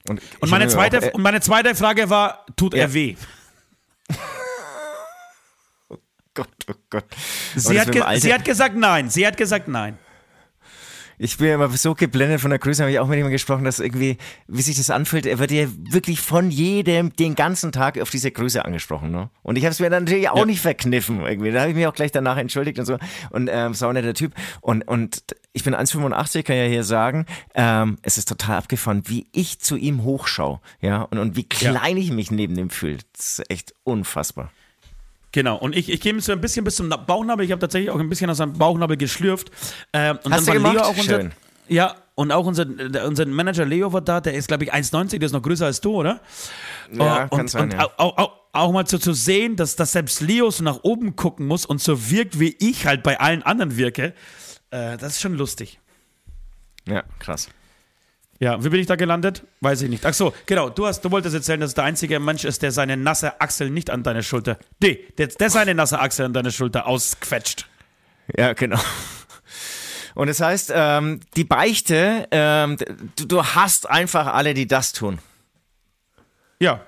Und, und, meine zweite, auch, äh, und meine zweite Frage war, tut ja. er weh? oh Gott, oh Gott. Sie hat, sie hat gesagt nein. Sie hat gesagt nein ich bin immer so geblendet von der Größe, habe ich auch mit ihm gesprochen, dass irgendwie, wie sich das anfühlt, er wird ja wirklich von jedem den ganzen Tag auf diese Größe angesprochen. Ne? Und ich habe es mir dann natürlich auch ja. nicht verkniffen irgendwie. Da habe ich mich auch gleich danach entschuldigt und so. Und ähm, so der Typ. Und, und ich bin 1,85, kann ja hier sagen. Ähm, es ist total abgefahren, wie ich zu ihm hochschaue. Ja, und, und wie klein ja. ich mich neben ihm fühle. Das ist echt unfassbar. Genau, und ich, ich gehe so ein bisschen bis zum Bauchnabel. Ich habe tatsächlich auch ein bisschen aus seinem Bauchnabel geschlürft. Äh, und Hast dann war Leo auch unser, Schön. Ja, und auch unser, unser Manager Leo war da, der ist, glaube ich, 1,90, der ist noch größer als du, oder? Ja, und, kann sein, und ja. auch, auch, auch, mal so zu sehen, dass, dass selbst Leo so nach oben gucken muss und so wirkt, wie ich halt bei allen anderen wirke, äh, das ist schon lustig. Ja, krass. Ja, wie bin ich da gelandet? Weiß ich nicht. Ach so, genau. Du, hast, du wolltest erzählen, dass es der einzige Mensch ist, der seine nasse Achsel nicht an deine Schulter. Nee, der, der seine nasse Achsel an deine Schulter ausquetscht. Ja, genau. Und das heißt, ähm, die Beichte, ähm, du, du hast einfach alle, die das tun. Ja.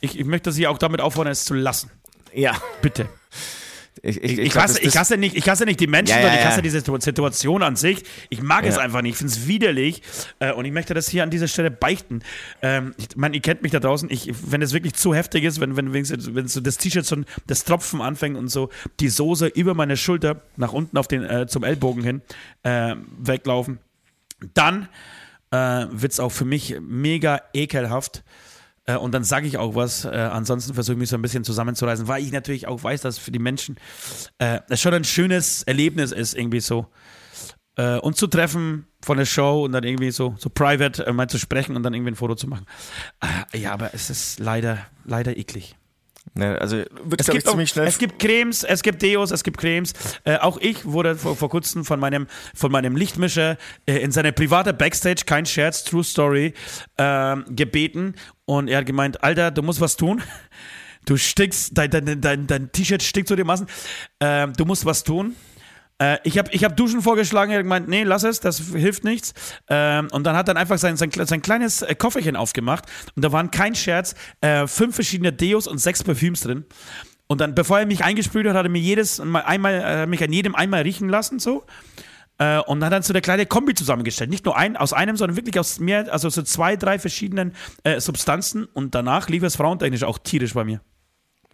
Ich, ich möchte sie auch damit auffordern, es zu lassen. Ja. Bitte. Ich, ich, ich, hasse, ich, hasse nicht, ich hasse nicht die Menschen, ja, sondern ja, ich hasse diese Situation an sich. Ich mag es einfach nicht. Ich finde es widerlich. Äh, und ich möchte das hier an dieser Stelle beichten. Ähm, ich meine, ihr kennt mich da draußen. Ich, wenn es wirklich zu heftig ist, wenn, wenn, wenn, wenn so das T-Shirt so das Tropfen anfängt und so die Soße über meine Schulter nach unten auf den, äh, zum Ellbogen hin äh, weglaufen, dann äh, wird es auch für mich mega ekelhaft. Äh, und dann sage ich auch was. Äh, ansonsten versuche ich mich so ein bisschen zusammenzureißen, weil ich natürlich auch weiß, dass für die Menschen äh, es schon ein schönes Erlebnis ist, irgendwie so. Äh, uns zu treffen von der Show und dann irgendwie so, so private äh, mal zu sprechen und dann irgendwie ein Foto zu machen. Äh, ja, aber es ist leider, leider eklig. Ne, also wird es, gibt auch, es gibt Cremes, es gibt Deos, es gibt Cremes. Äh, auch ich wurde vor, vor kurzem von meinem, von meinem Lichtmischer äh, in seine private Backstage, kein Scherz, True Story, äh, gebeten. Und er hat gemeint, Alter, du musst was tun. Du stickst, dein, dein, dein, dein T-Shirt stickt zu den Massen. Ähm, du musst was tun. Äh, ich habe ich hab Duschen vorgeschlagen, er hat gemeint, nee, lass es, das hilft nichts. Ähm, und dann hat er einfach sein, sein, sein kleines äh, Kofferchen aufgemacht und da waren kein Scherz, äh, fünf verschiedene Deos und sechs Parfüms drin. Und dann, bevor er mich eingesprüht hat, hat er mir jedes einmal, äh, mich an jedem einmal riechen lassen, so. Äh, und hat dann so eine kleine Kombi zusammengestellt. Nicht nur ein, aus einem, sondern wirklich aus mehr, also so zwei, drei verschiedenen äh, Substanzen. Und danach lief es frauentechnisch auch tierisch bei mir.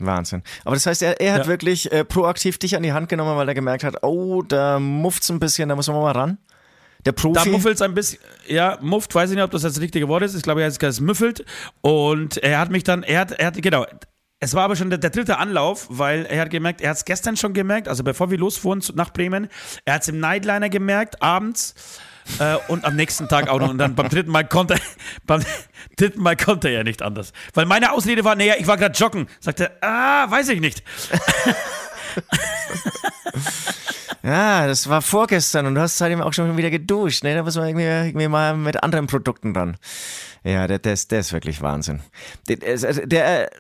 Wahnsinn. Aber das heißt, er, er hat Ja. wirklich äh, proaktiv dich an die Hand genommen, weil er gemerkt hat, oh, da mufft's ein bisschen, da muss man mal ran. Der Profi. Da muffelt es ein bisschen, ja, mufft, weiß ich nicht, ob das das richtige Wort ist. Ich glaube, er ist es müffelt. Und er hat mich dann, er hat, er hat, genau, es war aber schon der, der dritte Anlauf, weil er hat gemerkt, er hat es gestern schon gemerkt, also bevor wir losfuhren nach Bremen, er hat es im Nightliner gemerkt, abends. Äh, und am nächsten Tag auch noch. Und dann beim dritten Mal konnte er, beim dritten Mal konnte er nicht anders. Weil meine Ausrede war, naja, ich war gerade joggen. Sagte, ah, weiß ich nicht. Ja, das war vorgestern und du hast seitdem auch schon wieder geduscht. Ne? Da muss man irgendwie, irgendwie mal mit anderen Produkten dran. Ja, der, der, ist, der ist wirklich Wahnsinn. Der, der, der, äh,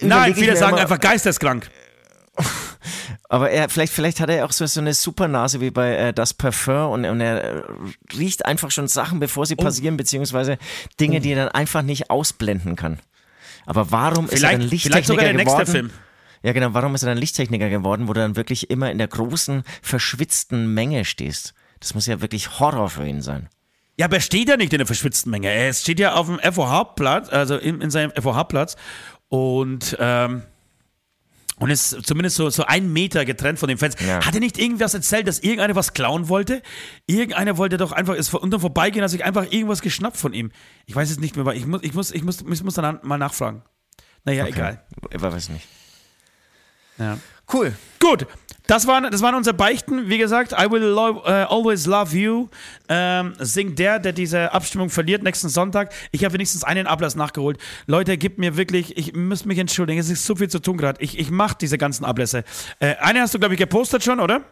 Nein, viele sagen immer- einfach geisteskrank. Aber er, vielleicht, vielleicht hat er auch so, so eine Supernase wie bei äh, Das Parfum und, und er äh, riecht einfach schon Sachen, bevor Oh. sie passieren, beziehungsweise Dinge, die er dann einfach nicht ausblenden kann. Aber warum ist er dann Vielleicht, Lichttechniker vielleicht sogar der nächste geworden? Film. Ja, genau. Warum ist er dann Lichttechniker geworden, wo du dann wirklich immer in der großen, verschwitzten Menge stehst? Das muss ja wirklich Horror für ihn sein. Ja, aber er steht ja nicht in der verschwitzten Menge. Er steht ja auf dem FOH-Platz, also in, in seinem FOH-Platz und, ähm, und ist zumindest so, so einen Meter getrennt von den Fans. Ja. Hat er nicht irgendwas erzählt, dass irgendeiner was klauen wollte? Irgendeiner wollte doch einfach, ist unter vorbeigehen, hat sich einfach irgendwas geschnappt von ihm. Ich weiß es nicht mehr, aber ich muss, ich muss, ich muss, ich muss dann mal nachfragen. Naja, egal. Ich weiß nicht. Ja. Cool. Gut, das waren, das waren unsere Beichten. Wie gesagt, I will lo äh, always love you. Ähm, singt der, der diese Abstimmung verliert nächsten Sonntag. Ich habe wenigstens einen Ablass nachgeholt. Leute, gebt mir wirklich, ich muss mich entschuldigen, es ist so viel zu tun gerade. Ich, ich mache diese ganzen Ablässe. Äh, eine hast du, glaube ich, gepostet schon, oder?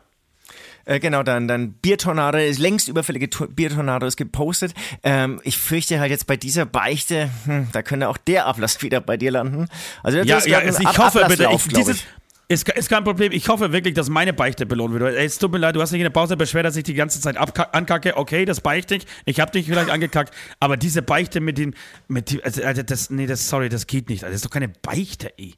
Äh, genau, dann, dann Biertornado, ist längst überfällige Biertornado ist gepostet. Ähm, ich fürchte halt jetzt bei dieser Beichte, hm, da könnte auch der Ablass wieder bei dir landen. Also das Ja, ist ja, ich hoffe bitte, ich, dieses. Ist, ist kein Problem. Ich hoffe wirklich, dass meine Beichte belohnt wird. Es tut mir leid, du hast dich in der Pause beschwert, dass ich die ganze Zeit ankacke. Okay, das beichte ich. Ich habe dich vielleicht angekackt. Aber diese Beichte mit den, mit die, also, also das, nee, das, sorry, das geht nicht. Also, das ist doch keine Beichte, ey.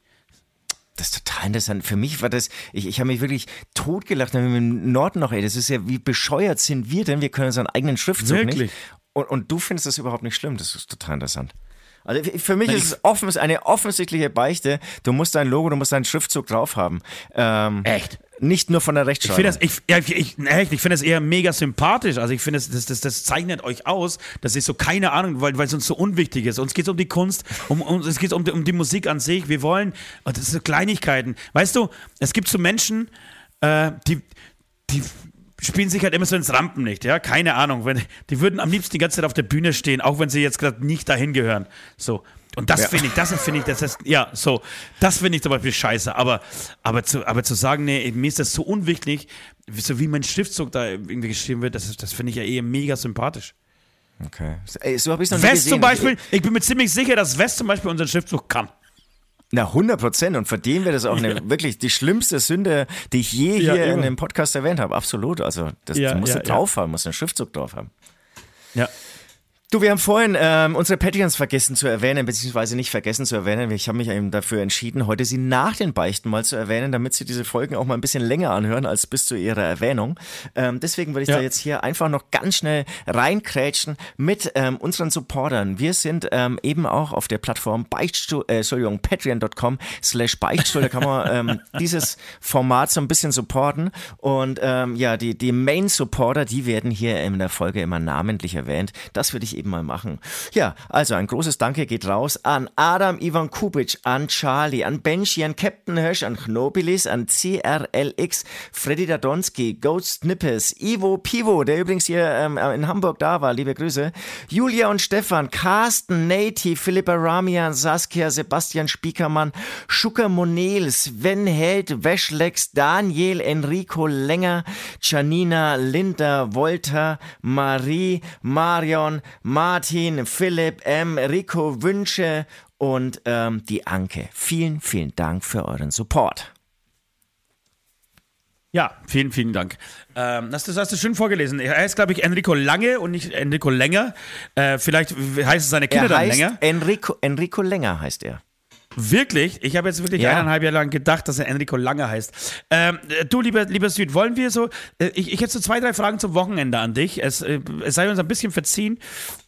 Das ist total interessant. Für mich war das, ich, ich habe mich wirklich totgelacht dann im Norden noch, ey, das ist ja, wie bescheuert sind wir denn? Wir können unseren eigenen Schriftzug Wirklich? nicht. Und, und du findest das überhaupt nicht schlimm. Das ist total interessant. Also für mich Nein, ist es offen, ist eine offensichtliche Beichte. Du musst dein Logo, du musst deinen Schriftzug drauf haben. Ähm, Echt? Nicht nur von der Ich finde Rechtschreibung. das, ich, ja, ich, ich, echt, ich finde das eher mega sympathisch. Also ich finde, das, das, das, das zeichnet euch aus. Das ist so keine Ahnung, weil, weil es uns so unwichtig ist. Uns geht es um die Kunst, um, um, es geht um die, um die Musik an sich. Wir wollen, und das sind so Kleinigkeiten. Weißt du, es gibt so Menschen, äh, die, die spielen sich halt immer so ins Rampen nicht, ja, keine Ahnung. Wenn, die würden am liebsten die ganze Zeit auf der Bühne stehen, auch wenn sie jetzt gerade nicht dahin gehören. So. Und das Ja. finde ich, das finde ich, das ist, ja, so, das finde ich zum Beispiel scheiße. Aber, aber, zu, aber zu sagen, nee, mir ist das so unwichtig, so wie mein Schriftzug da irgendwie geschrieben wird, das, das finde ich ja eher mega sympathisch. Okay. Ey, so habe ich es noch West gesehen. zum Beispiel, ich bin mir ziemlich sicher, dass West zum Beispiel unseren Schriftzug kann. Na, 100 Prozent. Und für den wäre das auch eine, wirklich die schlimmste Sünde, die ich je Ja, hier in immer. dem Podcast erwähnt habe. Absolut. Also, das Ja, musst ja, du drauf haben, musst einen Schriftzug drauf haben. Ja. Du, wir haben vorhin ähm, unsere Patreons vergessen zu erwähnen, beziehungsweise nicht vergessen zu erwähnen. Ich habe mich eben dafür entschieden, heute sie nach den Beichten mal zu erwähnen, damit sie diese Folgen auch mal ein bisschen länger anhören als bis zu ihrer Erwähnung. Ähm, deswegen würde ich Ja. da jetzt hier einfach noch ganz schnell reinkrätschen mit ähm, unseren Supportern. Wir sind ähm, eben auch auf der Plattform Beichtstuhl, äh, Entschuldigung, patreon.com slash Beichtstuhl. Da kann man ähm, dieses Format so ein bisschen supporten. Und ähm, ja, die, die Main-Supporter, die werden hier in der Folge immer namentlich erwähnt. Das würde ich eben mal machen. Ja, also ein großes Danke geht raus an Adam Ivan Kubic, an Charlie, an Benji, an Captain Hirsch, an Knobilis, an CRLX, Freddy Dadonski, Ghost Nippes, Ivo Pivo, der übrigens hier ähm, in Hamburg da war, liebe Grüße, Julia und Stefan, Carsten, Nati, Philippa Ramian, Saskia, Sebastian Spiekermann, Schucker Monel, Sven Held, Weschlex, Daniel, Enrico Länger, Janina, Linda, Volta, Marie, Marion, Martin, Philipp, M, Rico, Wünsche und ähm, die Anke. Vielen, vielen Dank für euren Support. Ja, vielen, vielen Dank. Ähm, das, das hast du schön vorgelesen. Er heißt, glaube ich, Enrico Lange und nicht Enrico Länger. Äh, vielleicht heißt es seine Kinder Er dann heißt länger. Enrico, Enrico Länger heißt er. Wirklich? Ich habe jetzt wirklich Ja. eineinhalb Jahre lang gedacht, dass er Enrico Lange heißt. Ähm, äh, du, lieber, lieber Süd, wollen wir so. Äh, ich, ich hätte so zwei, drei Fragen zum Wochenende an dich. Es, äh, es sei uns ein bisschen verziehen,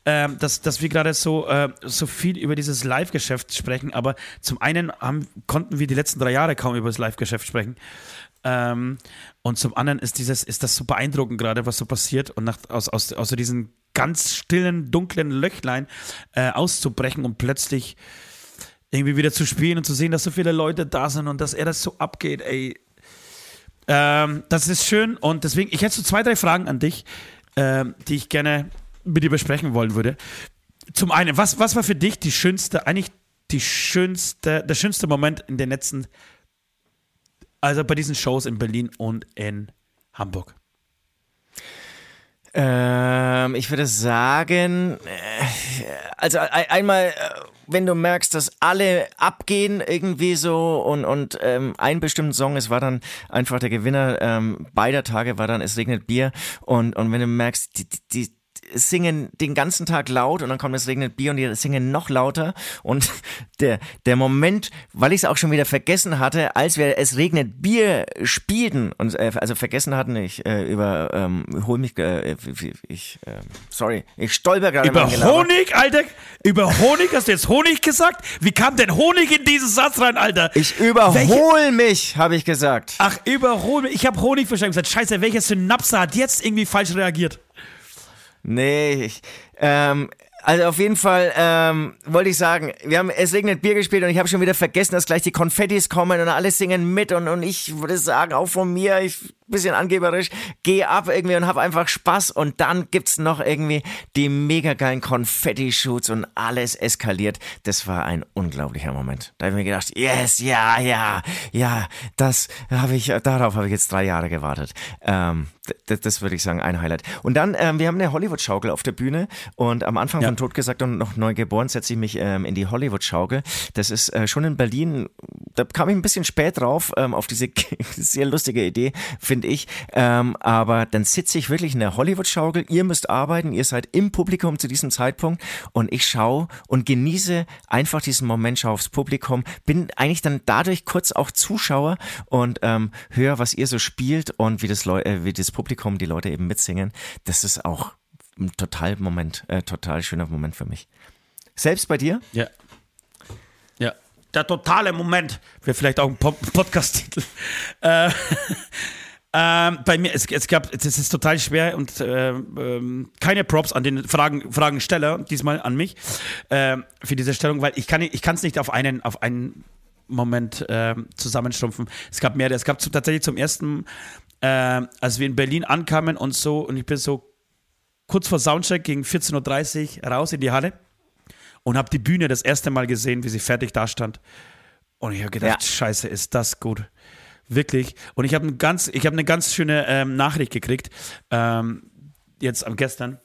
ähm, dass, dass wir gerade so, äh, so viel über dieses Live-Geschäft sprechen. Aber zum einen haben, konnten wir die letzten drei Jahre kaum über das Live-Geschäft sprechen. Ähm, und zum anderen ist, dieses, ist das so beeindruckend gerade, was so passiert. Und nach, aus, aus, aus so diesen ganz stillen, dunklen Löchlein äh, auszubrechen und plötzlich irgendwie wieder zu spielen und zu sehen, dass so viele Leute da sind und dass er das so abgeht, ey. Ähm, das ist schön und deswegen, ich hätte so zwei, drei Fragen an dich, ähm, die ich gerne mit dir besprechen wollen würde. Zum einen, was, was war für dich die schönste, eigentlich die schönste, der schönste Moment in den letzten, also bei diesen Shows in Berlin und in Hamburg? Ähm, ich würde sagen, äh, also ein- einmal, äh, wenn du merkst, dass alle abgehen irgendwie so und, und ähm, einen bestimmten Song, es war dann einfach der Gewinner ähm, beider Tage, war dann Es regnet Bier und, und wenn du merkst, die, die singen den ganzen Tag laut und dann kommt es regnet Bier und die singen noch lauter und der, der Moment, weil ich es auch schon wieder vergessen hatte, als wir es regnet Bier spielten und äh, also vergessen hatten, ich äh, über ähm, hol mich äh, ich äh, sorry, ich stolper gerade Über. Honig, Alter? Über Honig? Hast du jetzt Honig gesagt? Wie kam denn Honig in diesen Satz rein, Alter? Ich überhol mich, habe ich gesagt. Ach, über Honig. Ich habe Honig verstanden. gesagt, scheiße, welche Synapse hat jetzt irgendwie falsch reagiert? Nee, ich, ähm, also auf jeden Fall ähm, wollte ich sagen, wir haben Es regnet Bier gespielt und ich habe schon wieder vergessen, dass gleich die Konfettis kommen und alle singen mit und, und ich würde sagen, auch von mir, ich bisschen angeberisch, geh ab irgendwie und hab einfach Spaß und dann gibt's noch irgendwie die mega geilen Konfetti-Shoots und alles eskaliert. Das war ein unglaublicher Moment. Da habe ich mir gedacht, yes, ja, ja, ja, das habe ich, darauf habe ich jetzt drei Jahre gewartet. Ähm, das, würde ich sagen, ein Highlight. Und dann, ähm, wir haben eine Hollywood-Schaukel auf der Bühne und am Anfang Ja. von Totgesagt und noch neu geboren setze ich mich ähm, in die Hollywood-Schaukel. Das ist äh, schon in Berlin, da kam ich ein bisschen spät drauf, ähm, auf diese sehr lustige Idee, finde ich. Ähm, aber dann sitze ich wirklich in der Hollywood-Schaukel. Ihr müsst arbeiten, ihr seid im Publikum zu diesem Zeitpunkt und ich schaue und genieße einfach diesen Moment, schaue aufs Publikum, bin eigentlich dann dadurch kurz auch Zuschauer und ähm, höre, was ihr so spielt und wie das, Leu äh, wie das Publikum, die Leute eben mitsingen. Das ist auch ein total Moment, äh, total schöner Moment für mich. Selbst bei dir? Ja. Ja. Der totale Moment. Wäre vielleicht auch ein Po- Podcast-Titel. Äh, ähm, bei mir, es, es gab, das ist total schwer und äh, ähm, keine Props an den Fragen, Fragensteller, diesmal an mich, äh, für diese Stellung, weil ich kann es nicht auf einen, auf einen Moment äh, zusammenstumpfen. Es gab mehrere. Es gab zu, tatsächlich zum ersten, äh, als wir in Berlin ankamen und so, und ich bin so kurz vor Soundcheck gegen 14.30 Uhr raus in die Halle und habe die Bühne das erste Mal gesehen, wie sie fertig dastand. Und ich habe gedacht, Ja. scheiße, ist das gut. Wirklich. Und ich habe ein ganz, ich habe eine ganz schöne ähm, Nachricht gekriegt, ähm, jetzt am gestern.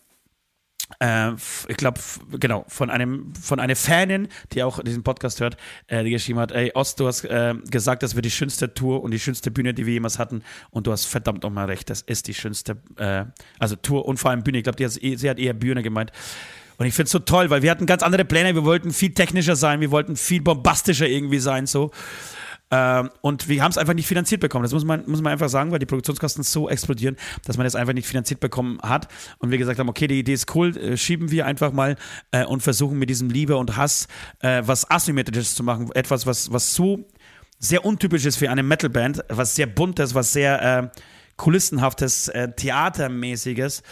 Äh, ich glaube, genau, von einem, von einer Fanin, die auch diesen Podcast hört, äh, die geschrieben hat, ey, Ost, du hast äh, gesagt, das wird die schönste Tour und die schönste Bühne, die wir jemals hatten. Und du hast verdammt nochmal recht, das ist die schönste, äh, also Tour und vor allem Bühne. Ich glaube, sie hat eher Bühne gemeint. Und ich finde es so toll, weil wir hatten ganz andere Pläne. Wir wollten viel technischer sein, wir wollten viel bombastischer irgendwie sein, so. Ähm, und wir haben es einfach nicht finanziert bekommen. Das muss man, muss man einfach sagen, weil die Produktionskosten so explodieren, dass man das einfach nicht finanziert bekommen hat. Und wir gesagt haben, okay, die Idee ist cool, äh, schieben wir einfach mal äh, und versuchen mit diesem Liebe und Hass äh, was Asymmetrisches zu machen. Etwas, was, was so sehr untypisch ist für eine Metalband, was sehr buntes, was sehr kulissenhaftes, theatermäßiges.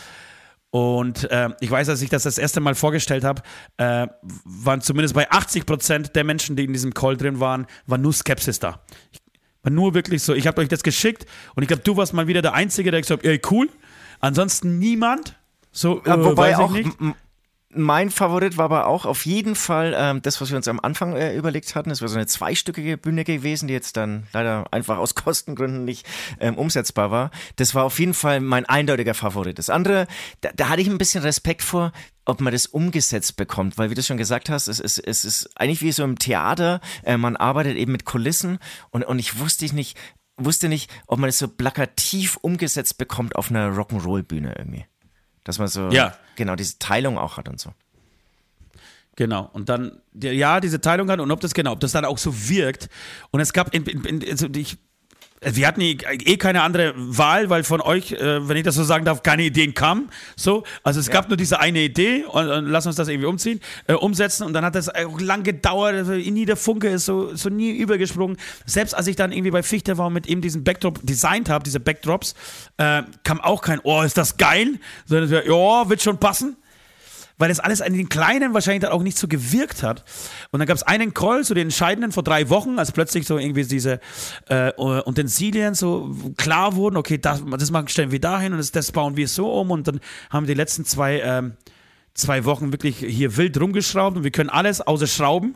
Und äh, ich weiß, als ich das das erste Mal vorgestellt habe, äh, waren zumindest bei 80 Prozent der Menschen, die in diesem Call drin waren, war nur Skepsis da. Ich, war nur wirklich so. Ich habe euch das geschickt und ich glaube, du warst mal wieder der Einzige, der gesagt hat, ey, cool. Ansonsten niemand. So, Ja, äh, wobei weiß ich auch mein Favorit war aber auch auf jeden Fall ähm, das, was wir uns am Anfang äh, überlegt hatten. Das wäre so eine zweistückige Bühne gewesen, die jetzt dann leider einfach aus Kostengründen nicht ähm, umsetzbar war. Das war auf jeden Fall mein eindeutiger Favorit. Das andere, da, da hatte ich ein bisschen Respekt vor, ob man das umgesetzt bekommt, weil wie du schon gesagt hast, es ist, es ist eigentlich wie so im Theater, äh, man arbeitet eben mit Kulissen und, und ich wusste nicht, wusste nicht, ob man das so plakativ umgesetzt bekommt auf einer Rock'n'Roll-Bühne irgendwie. Dass man so, Ja. Genau, diese Teilung auch hat und so. Genau. Und dann, ja, diese Teilung hat und ob das genau, ob das dann auch so wirkt. Und es gab, in, in, in, also ich, wir hatten eh keine andere Wahl, weil von euch, äh, wenn ich das so sagen darf, keine Ideen kamen. So, also es ja. gab nur diese eine Idee und, und lass uns das irgendwie umziehen, äh, umsetzen. Und dann hat das auch lang gedauert. Also nie der Funke ist so, so nie übergesprungen. Selbst als ich dann irgendwie bei Fichte war und mit ihm diesen Backdrop designt habe, diese Backdrops, äh, kam auch kein, oh, ist das geil, sondern ja, wird schon passen weil das alles an den Kleinen wahrscheinlich dann auch nicht so gewirkt hat. Und dann gab es einen Call, so den entscheidenden vor drei Wochen, als plötzlich so irgendwie diese äh, Utensilien so klar wurden, okay, das, das machen, stellen wir dahin und das, das bauen wir so um und dann haben wir die letzten zwei ähm, zwei Wochen wirklich hier wild rumgeschraubt und wir können alles außer Schrauben.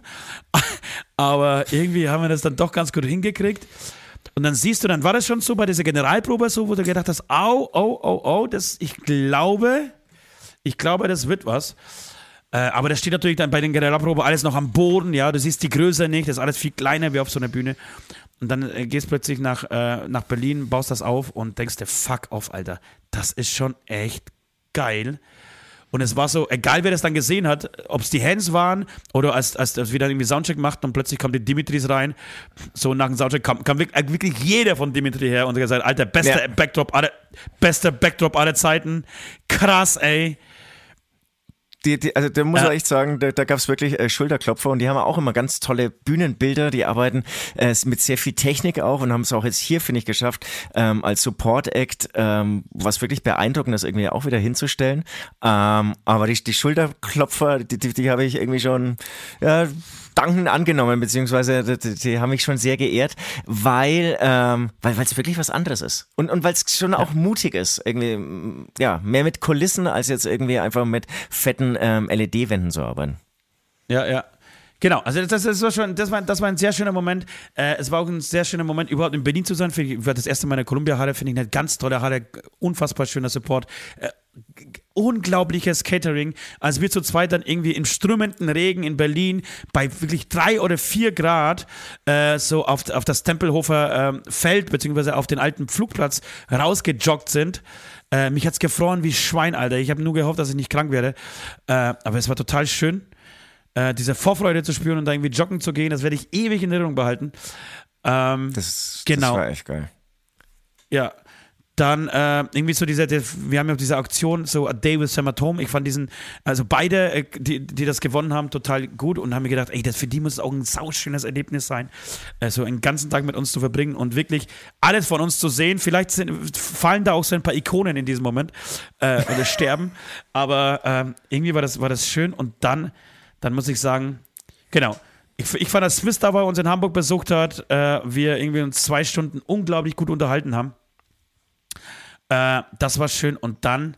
Aber irgendwie haben wir das dann doch ganz gut hingekriegt. Und dann siehst du, dann war das schon so bei dieser Generalprobe so, wo du gedacht hast, au, au, au, au, das, ich glaube, ich glaube, das wird was. Äh, aber das steht natürlich dann bei den Generalprobe alles noch am Boden, ja. Du siehst die Größe nicht, das ist alles viel kleiner wie auf so einer Bühne. Und dann äh, gehst plötzlich nach, äh, nach Berlin, baust das auf und denkst dir, fuck auf, Alter. Das ist schon echt geil. Und es war so, egal wer das dann gesehen hat, ob es die Hands waren oder als, als, als wir dann irgendwie Soundcheck machten und plötzlich kam die Dimitris rein, so nach dem Soundcheck kam, kam wirklich, wirklich jeder von Dimitri her und hat gesagt, Alter, bester ja. Backdrop aller, bester Backdrop aller Zeiten. Krass, ey die, die, also da muss ja. ich echt sagen, da, da gab es wirklich äh, Schulterklopfer und die haben auch immer ganz tolle Bühnenbilder, die arbeiten äh, mit sehr viel Technik auch und haben es auch jetzt hier, finde ich, geschafft, ähm, als Support-Act ähm, was wirklich beeindruckend ist, irgendwie auch wieder hinzustellen. Ähm, aber die, die Schulterklopfer, die, die, die habe ich irgendwie schon ja, dankend angenommen, beziehungsweise die, die, haben mich schon sehr geehrt, weil ähm, weil es wirklich was anderes ist. Und, und weil es schon auch mutig ist, irgendwie, ja, mehr mit Kulissen als jetzt irgendwie einfach mit fetten ähm, LED-Wänden zu arbeiten. Ja, ja. Genau, also das, das, war schon, das war, das war ein sehr schöner Moment. Äh, es war auch ein sehr schöner Moment, überhaupt in Berlin zu sein. Für, für das erste Mal in der Columbia-Halle, finde ich eine ganz tolle Halle, unfassbar schöner Support. Äh, unglaubliches Catering, als wir zu zweit dann irgendwie im strömenden Regen in Berlin bei wirklich drei oder vier Grad äh, so auf, auf das Tempelhofer äh, Feld beziehungsweise auf den alten Flugplatz rausgejoggt sind. Äh, mich hat's gefroren wie Schwein, Alter. Ich habe nur gehofft, dass ich nicht krank werde. Äh, aber es war total schön äh, diese Vorfreude zu spüren und da irgendwie joggen zu gehen, das werde ich ewig in Erinnerung behalten. Ähm, das, genau. das war echt geil. Ja, dann äh, irgendwie so diese, wir haben ja diese Auktion, so A Day with Hämatom. Ich fand diesen, also beide, äh, die, die das gewonnen haben, total gut und haben mir gedacht, ey, das für die muss es auch ein sauschönes Erlebnis sein, äh, so einen ganzen Tag mit uns zu verbringen und wirklich alles von uns zu sehen. Vielleicht sind, fallen da auch so ein paar Ikonen in diesem Moment äh, oder sterben, aber ähm, irgendwie war das, war das schön und dann dann muss ich sagen, genau. Ich, ich fand, dass Swiss da bei uns in Hamburg besucht hat, äh, wir irgendwie uns zwei Stunden unglaublich gut unterhalten haben. Äh, das war schön. Und dann,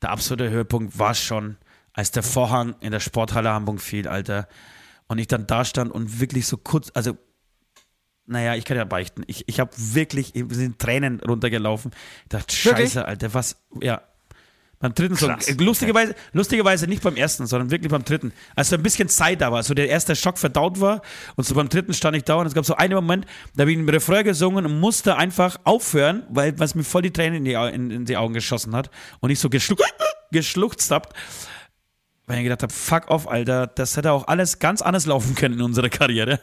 der absolute Höhepunkt war schon, als der Vorhang in der Sporthalle Hamburg fiel, Alter. Und ich dann da stand und wirklich so kurz, also naja, ich kann ja beichten. Ich, ich habe wirklich, sind Tränen runtergelaufen. Ich dachte, scheiße, Alter, was, ja, beim dritten Song. Krass. Lustigerweise, lustigerweise nicht beim ersten, sondern wirklich beim dritten. Als so ein bisschen Zeit da war, so der erste Schock verdaut war und so beim dritten stand ich da und es gab so einen Moment, da habe ich einen Refrain gesungen und musste einfach aufhören, weil was mir voll die Tränen in die, in, in die Augen geschossen hat und ich so geschluck, geschluchzt hab. Weil ich gedacht habe, fuck off, Alter, das hätte auch alles ganz anders laufen können in unserer Karriere.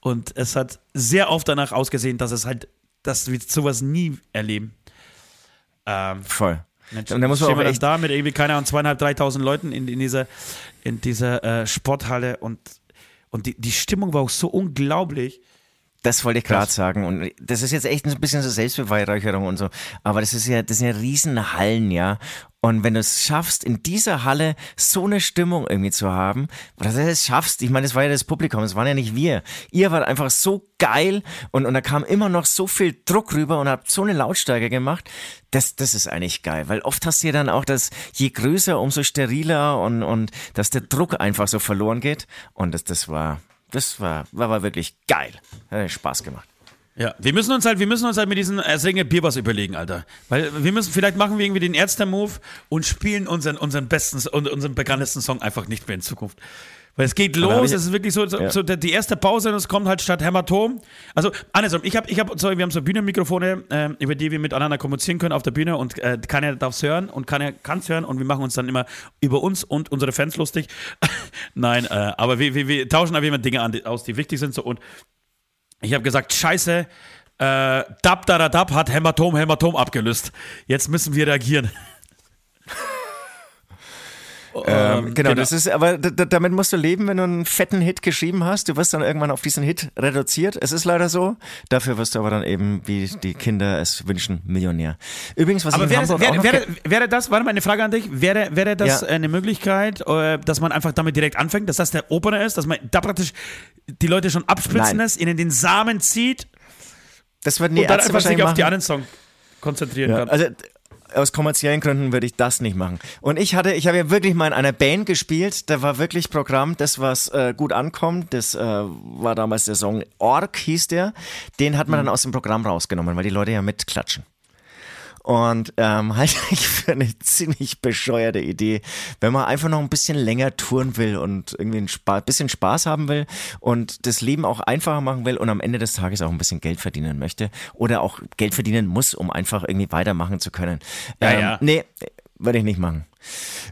Und es hat sehr oft danach ausgesehen, dass es halt, dass wir sowas nie erleben. Ähm, Voll. Mensch, und dann muss man auch echt da mit irgendwie, keine Ahnung, zweieinhalb, dreitausend Leuten in, in dieser, in dieser äh, Sporthalle und, und die, die Stimmung war auch so unglaublich. Das wollte ich gerade sagen. Und das ist jetzt echt ein bisschen so Selbstbeweihräucherung und so. Aber das ist ja, das sind ja riesen Hallen, ja. Und wenn du es schaffst, in dieser Halle so eine Stimmung irgendwie zu haben, dass du es schaffst, ich meine, das war ja das Publikum, es waren ja nicht wir. Ihr wart einfach so geil und, und da kam immer noch so viel Druck rüber und habt so eine Lautstärke gemacht. Das, das ist eigentlich geil, weil oft hast du ja dann auch das, je größer, umso steriler und, und dass der Druck einfach so verloren geht. Und das, das war, das war, war, war wirklich geil. Hat Spaß gemacht. Ja, wir müssen uns halt, wir müssen uns halt mit diesen Ersänger Bier was überlegen, Alter. Weil wir müssen, vielleicht machen wir irgendwie den Ärzte-Move und spielen unseren, unseren besten, unseren bekanntesten Song einfach nicht mehr in Zukunft. Weil es geht los, es ist wirklich so, so, ja. so, die erste Pause und es kommt halt statt Hämatom. Also andersrum, ich habe, ich hab, sorry, wir haben so Bühnenmikrofone, äh, über die wir miteinander kommunizieren können auf der Bühne und äh, keiner darf es hören und keiner kann es hören und wir machen uns dann immer über uns und unsere Fans lustig. Nein, äh, aber wir, wir, wir, tauschen einfach immer Dinge an, aus, die wichtig sind. So. Und ich habe gesagt, scheiße, äh, Dab, da, da, Dab hat Hämatom, Hämatom abgelöst. Jetzt müssen wir reagieren. Ähm, ähm, genau, genau, das ist, aber damit musst du leben, wenn du einen fetten Hit geschrieben hast. Du wirst dann irgendwann auf diesen Hit reduziert. Es ist leider so. Dafür wirst du aber dann eben, wie die Kinder es wünschen, Millionär. Übrigens, was aber ich wäre, Hamburg wäre, wäre, wäre das, warte mal, eine Frage an dich. Wäre, wäre das ja. eine Möglichkeit, äh, dass man einfach damit direkt anfängt, dass das der Opener ist, dass man da praktisch die Leute schon abspritzen lässt, ihnen den Samen zieht das wird die und dann einfach sich auf die anderen Songs konzentrieren ja, kann. Also aus kommerziellen Gründen würde ich das nicht machen. Und ich hatte, ich habe ja wirklich mal in einer Band gespielt, da war wirklich Programm, das was äh, gut ankommt, das äh, war damals der Song Ork hieß der, den hat man mhm. dann aus dem Programm rausgenommen, weil die Leute ja mitklatschen. Und ähm, halte ich für eine ziemlich bescheuerte Idee, wenn man einfach noch ein bisschen länger touren will und irgendwie ein Spa bisschen Spaß haben will und das Leben auch einfacher machen will und am Ende des Tages auch ein bisschen Geld verdienen möchte oder auch Geld verdienen muss, um einfach irgendwie weitermachen zu können. Ja, ähm, ja. Nee, würde ich nicht machen.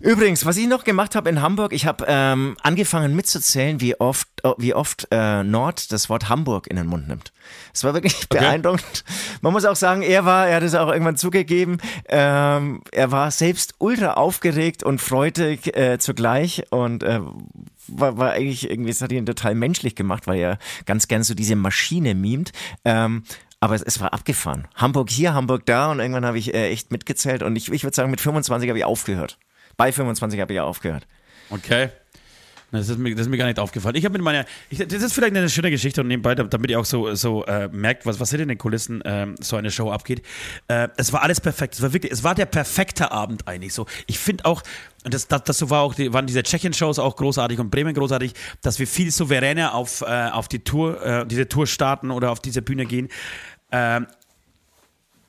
Übrigens, was ich noch gemacht habe in Hamburg, ich habe ähm, angefangen mitzuzählen, wie oft, oh, wie oft äh, Nord das Wort Hamburg in den Mund nimmt. Es war wirklich okay. beeindruckend. Man muss auch sagen, er war, er hat es auch irgendwann zugegeben, ähm, er war selbst ultra aufgeregt und freudig äh, zugleich und äh, war, war eigentlich irgendwie, es hat ihn total menschlich gemacht, weil er ganz gern so diese Maschine mimt. Ähm, aber es, es, war abgefahren. Hamburg hier, Hamburg da und irgendwann habe ich äh, echt mitgezählt und ich, ich würde sagen, mit 25 habe ich aufgehört. Bei 25 habe ich ja aufgehört. Okay. Das ist, mir, das ist mir gar nicht aufgefallen. Ich habe mit meiner, ich, das ist vielleicht eine schöne Geschichte und nebenbei, damit ihr auch so, so äh, merkt, was, was hinter den Kulissen ähm, so eine Show abgeht. Äh, es war alles perfekt. Es war wirklich, es war der perfekte Abend eigentlich so. Ich finde auch, und das, das, das war auch, die, waren diese Tschechien-Shows auch großartig und Bremen großartig, dass wir viel souveräner auf, äh, auf die Tour, äh, diese Tour starten oder auf diese Bühne gehen ähm,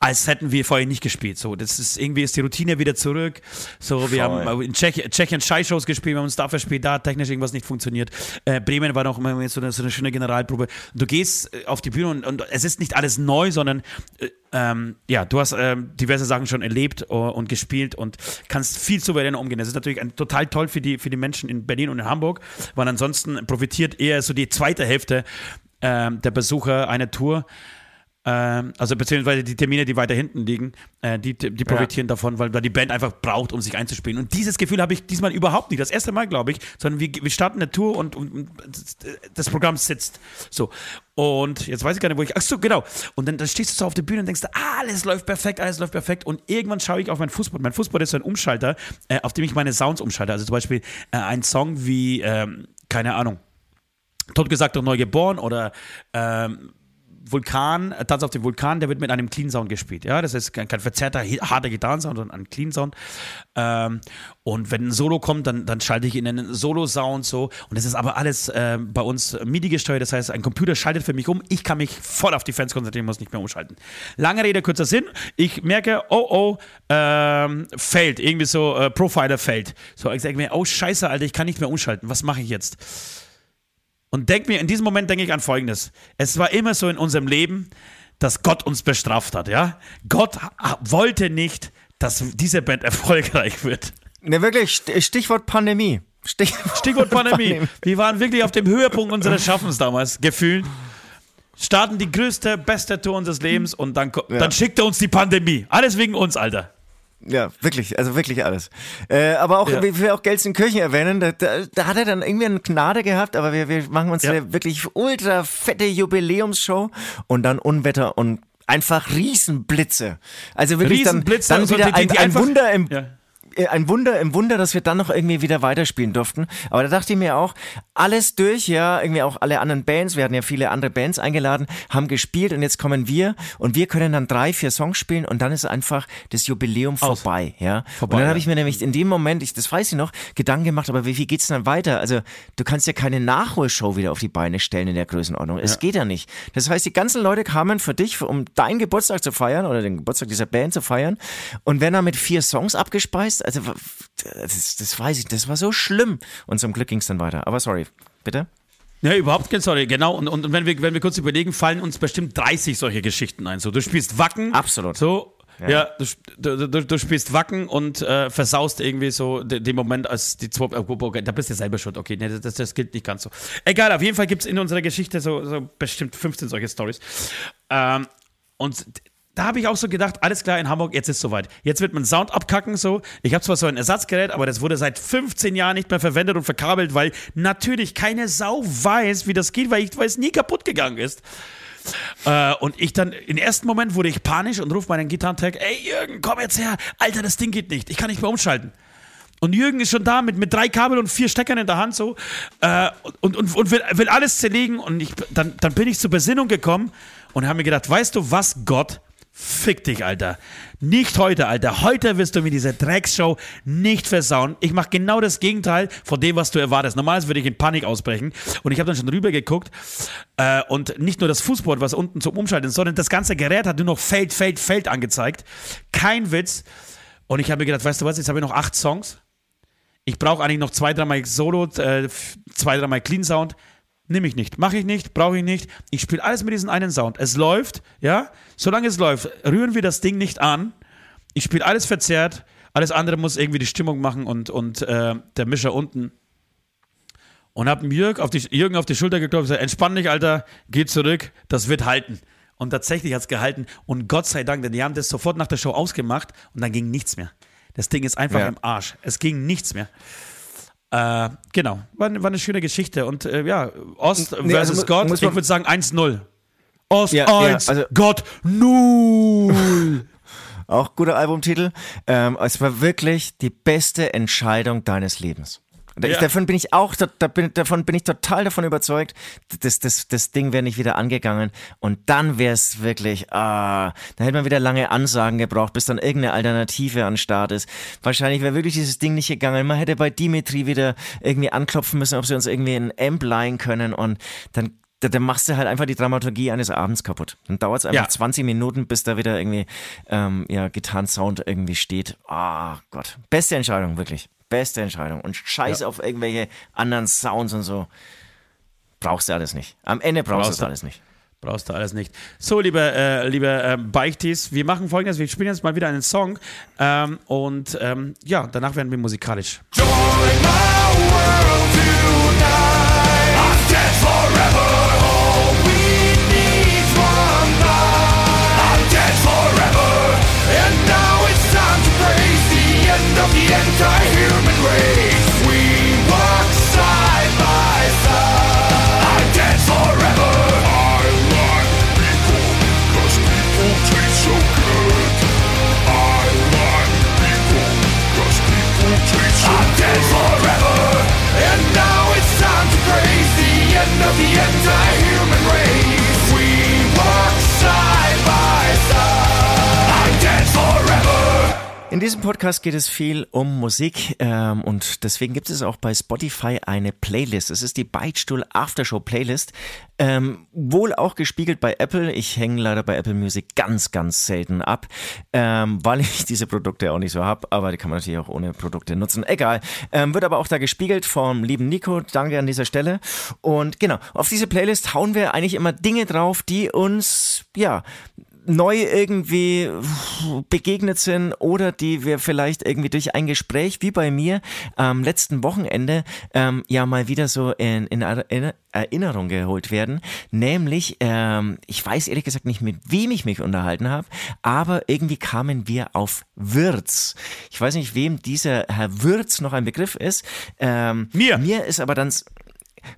als hätten wir vorher nicht gespielt. So, das ist irgendwie ist die Routine wieder zurück. So, wir Voll. haben in Tschechien, Tschechien Scheißshows gespielt, wir haben uns dafür gespielt, da hat technisch irgendwas nicht funktioniert. Äh, Bremen war noch immer so eine, so eine schöne Generalprobe. Du gehst äh, auf die Bühne und, und es ist nicht alles neu, sondern äh, ähm, ja, du hast ähm, diverse Sachen schon erlebt uh, und gespielt und kannst viel souveräner umgehen. Das ist natürlich ein, total toll für die, für die Menschen in Berlin und in Hamburg, weil ansonsten profitiert eher so die zweite Hälfte ähm, der Besucher einer Tour ähm, also beziehungsweise die Termine, die weiter hinten liegen, äh, die, die profitieren ja. davon, weil, weil die Band einfach braucht, um sich einzuspielen. Und dieses Gefühl habe ich diesmal überhaupt nicht. Das erste Mal, glaube ich, sondern wir, wir starten eine Tour und, und, das Programm sitzt. So. Und jetzt weiß ich gar nicht, wo ich. Ach so, genau. Und dann, dann stehst du so auf der Bühne und denkst, ah, alles läuft perfekt, alles läuft perfekt. Und irgendwann schaue ich auf mein Fußball. Mein Fußball ist so ein Umschalter, äh, auf dem ich meine Sounds umschalte. Also zum Beispiel äh, ein Song wie, ähm, keine Ahnung, Totgesagt und neu geboren oder ähm, Vulkan, Tanz auf dem Vulkan, der wird mit einem Clean Sound gespielt. Ja, das ist kein, kein verzerrter, harter Gitarrensound, sondern ein Clean Sound. Ähm, und wenn ein Solo kommt, dann, dann schalte ich in einen Solo-Sound so. Und das ist aber alles äh, bei uns MIDI gesteuert. Das heißt, ein Computer schaltet für mich um. Ich kann mich voll auf die Fans konzentrieren, muss nicht mehr umschalten. Lange Rede, kurzer Sinn. Ich merke, oh oh, ähm, fällt. Irgendwie so, äh, Profiler fällt. So, ich sage mir, oh Scheiße, Alter, ich kann nicht mehr umschalten. Was mache ich jetzt? Und denk mir, in diesem Moment denke ich an Folgendes. Es war immer so in unserem Leben, dass Gott uns bestraft hat, ja? Gott wollte nicht, dass diese Band erfolgreich wird. Ne, wirklich, Stichwort Pandemie. Stich Stichwort Pandemie. Pandemie. Wir waren wirklich auf dem Höhepunkt unseres Schaffens damals, gefühlt. Starten die größte, beste Tour unseres Lebens und dann, ja. dann schickt er uns die Pandemie. Alles wegen uns, Alter. Ja, wirklich, also wirklich alles. Äh, aber auch, ja. wie wir auch Gelsenkirchen erwähnen, da, da, da, hat er dann irgendwie eine Gnade gehabt, aber wir, wir machen uns ja. eine wirklich ultra fette Jubiläumsshow und dann Unwetter und einfach Riesenblitze. Also wirklich Riesenblitze, dann, dann wieder also die, die, die ein, ein Wunder im ja. Äh, ein Wunder im Wunder, dass wir dann noch irgendwie wieder weiterspielen durften. Aber da dachte ich mir auch, alles durch, ja, irgendwie auch alle anderen Bands, wir hatten ja viele andere Bands eingeladen, haben gespielt und jetzt kommen wir und wir können dann drei, vier Songs spielen und dann ist einfach das Jubiläum Aus. vorbei, ja. Vorbei, und dann habe ich mir nämlich in dem Moment, ich, das weiß ich noch, Gedanken gemacht, aber wie, wie geht's dann weiter? Also du kannst ja keine Nachholshow wieder auf die Beine stellen in der Größenordnung. Es ja. geht ja nicht. Das heißt, die ganzen Leute kamen für dich, um deinen Geburtstag zu feiern oder den Geburtstag dieser Band zu feiern und werden dann mit vier Songs abgespeist also das, das weiß ich, das war so schlimm. Und zum Glück ging es dann weiter. Aber sorry, bitte? Ja, überhaupt kein Sorry, genau. Und, und, wenn, wir, wenn wir kurz überlegen, fallen uns bestimmt 30 solche Geschichten ein. So, du spielst Wacken. Absolut. So, ja, ja du, du, du, spielst Wacken und äh, versaust irgendwie so den, den, Moment, als die zwei. Oh, okay, da bist du selber schuld. Okay, nee, das, das gilt nicht ganz so. Egal, auf jeden Fall gibt es in unserer Geschichte so, so bestimmt 15 solche Stories. Ähm, und da habe ich auch so gedacht, alles klar in Hamburg, jetzt ist soweit. Jetzt wird man Sound abkacken so. Ich habe zwar so ein Ersatzgerät, aber das wurde seit 15 Jahren nicht mehr verwendet und verkabelt, weil natürlich keine Sau weiß, wie das geht, weil, ich, weil es nie kaputt gegangen ist. Äh, und ich dann, im ersten Moment wurde ich panisch und rufe meinen Gitarrentag, ey Jürgen, komm jetzt her. Alter, das Ding geht nicht. Ich kann nicht mehr umschalten. Und Jürgen ist schon da mit, mit drei Kabel und vier Steckern in der Hand so äh, und, und, und will, will alles zerlegen. Und ich, dann, dann bin ich zur Besinnung gekommen und habe mir gedacht, weißt du was, Gott, Fick dich, Alter. Nicht heute, Alter. Heute wirst du mir diese Dreckshow nicht versauen. Ich mache genau das Gegenteil von dem, was du erwartest. Normalerweise würde ich in Panik ausbrechen. Und ich habe dann schon rüber geguckt. Äh, und nicht nur das Fußboard, was unten zum Umschalten ist, sondern das ganze Gerät hat nur noch Feld, Feld, Feld angezeigt. Kein Witz. Und ich habe mir gedacht, weißt du was, jetzt habe ich noch acht Songs. Ich brauche eigentlich noch zwei, dreimal Solo, äh, zwei, dreimal Clean Sound. Nehme ich nicht, mache ich nicht, brauche ich nicht. Ich spiele alles mit diesem einen Sound. Es läuft, ja. Solange es läuft, rühren wir das Ding nicht an. Ich spiele alles verzerrt. Alles andere muss irgendwie die Stimmung machen und, und äh, der Mischer unten. Und hab Jürgen auf, die, Jürgen auf die Schulter geklopft und gesagt: Entspann dich, Alter, geh zurück, das wird halten. Und tatsächlich hat es gehalten. Und Gott sei Dank, denn die haben das sofort nach der Show ausgemacht und dann ging nichts mehr. Das Ding ist einfach ja. im Arsch. Es ging nichts mehr. Äh, genau, war, war, eine schöne Geschichte. Und äh, ja, Ost nee, versus also, Gott, ich würde sagen 1-0. Ost ja, 1, ja, also Gott 0. Auch guter Albumtitel. Ähm, es war wirklich die beste Entscheidung deines Lebens. Ja. davon bin ich auch, da bin, davon bin ich total davon überzeugt, das, das, das Ding wäre nicht wieder angegangen. Und dann wäre es wirklich, ah, da hätte man wieder lange Ansagen gebraucht, bis dann irgendeine Alternative an Start ist. Wahrscheinlich wäre wirklich dieses Ding nicht gegangen. Man hätte bei Dimitri wieder irgendwie anklopfen müssen, ob sie uns irgendwie ein Amp leihen können und dann dann machst du halt einfach die Dramaturgie eines Abends kaputt. Dann dauert es einfach ja. 20 Minuten, bis da wieder irgendwie ähm, ja, Gitarrensound irgendwie steht. Ah oh Gott. Beste Entscheidung, wirklich beste Entscheidung. Und scheiß ja. auf irgendwelche anderen Sounds und so. Brauchst du alles nicht. Am Ende brauchst, brauchst du alles nicht. Brauchst du alles nicht. So, liebe, äh, liebe äh, Beichtis, wir machen folgendes: Wir spielen jetzt mal wieder einen Song ähm, und ähm, ja, danach werden wir musikalisch. Join my the anti-human In diesem Podcast geht es viel um Musik ähm, und deswegen gibt es auch bei Spotify eine Playlist. Es ist die Beitstuhl Aftershow Playlist. Ähm, wohl auch gespiegelt bei Apple. Ich hänge leider bei Apple Music ganz, ganz selten ab, ähm, weil ich diese Produkte auch nicht so habe. Aber die kann man natürlich auch ohne Produkte nutzen. Egal. Ähm, wird aber auch da gespiegelt vom lieben Nico. Danke an dieser Stelle. Und genau, auf diese Playlist hauen wir eigentlich immer Dinge drauf, die uns, ja, neu irgendwie begegnet sind oder die wir vielleicht irgendwie durch ein Gespräch wie bei mir am letzten Wochenende ähm, ja mal wieder so in, in, Erinnerung geholt werden. Nämlich, ähm, ich weiß ehrlich gesagt nicht, mit wem ich mich unterhalten habe, aber irgendwie kamen wir auf Würz. Ich weiß nicht, wem dieser Herr Würz noch ein Begriff ist. Ähm, mir. Mir ist aber dann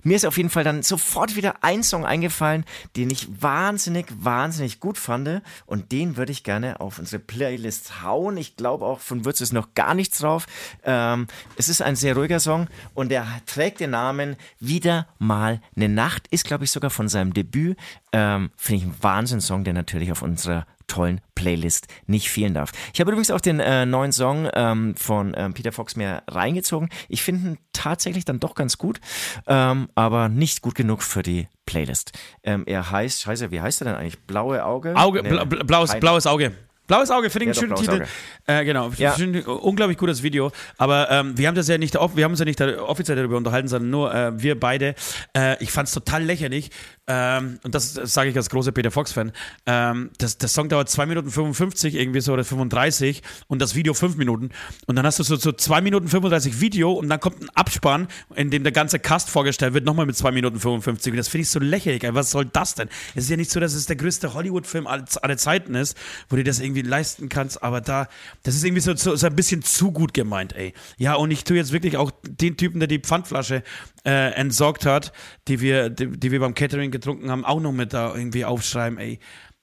mir ist auf jeden Fall dann sofort wieder ein Song eingefallen, den ich wahnsinnig, wahnsinnig gut fand. Und den würde ich gerne auf unsere Playlist hauen. Ich glaube auch von Würz ist noch gar nichts drauf. Ähm, es ist ein sehr ruhiger Song und er trägt den Namen Wieder mal eine Nacht. Ist, glaube ich, sogar von seinem Debüt. Ähm, Finde ich ein Wahnsinnssong, der natürlich auf unserer tollen Playlist nicht fehlen darf. Ich habe übrigens auch den äh, neuen Song ähm, von ähm, Peter Fox mir reingezogen. Ich finde ihn tatsächlich dann doch ganz gut, ähm, aber nicht gut genug für die Playlist. Ähm, er heißt, scheiße, wie heißt er denn eigentlich? Blaue Auge? Auge, nee, bla, blaues, blaues Auge. Blaues Auge, finde ich Ja, einen schönen Titel. Äh, genau, Ja. Ein unglaublich gutes Video. Aber ähm, wir haben das ja nicht, wir haben uns ja nicht offiziell darüber unterhalten, sondern nur äh, wir beide. Äh, ich fand es total lächerlich. Ähm, und das, das sage ich als großer Peter Fox-Fan. Ähm, das, das Song dauert 2 Minuten 55 irgendwie so oder 35 und das Video 5 Minuten. Und dann hast du so, so 2 Minuten 35 Video und dann kommt ein Abspann, in dem der ganze Cast vorgestellt wird, nochmal mit 2 Minuten 55. Und das finde ich so lächerlich. Was soll das denn? Es ist ja nicht so, dass es der größte Hollywood-Film aller aller Zeiten ist, wo du das irgendwie leisten kannst, aber da, das ist irgendwie so, so, so ein bisschen zu gut gemeint, ey. Ja, und ich tue jetzt wirklich auch den Typen, der die Pfandflasche äh, entsorgt hat, die wir, die, die wir beim Catering getrunken haben, auch noch mit da irgendwie aufschreiben, ey.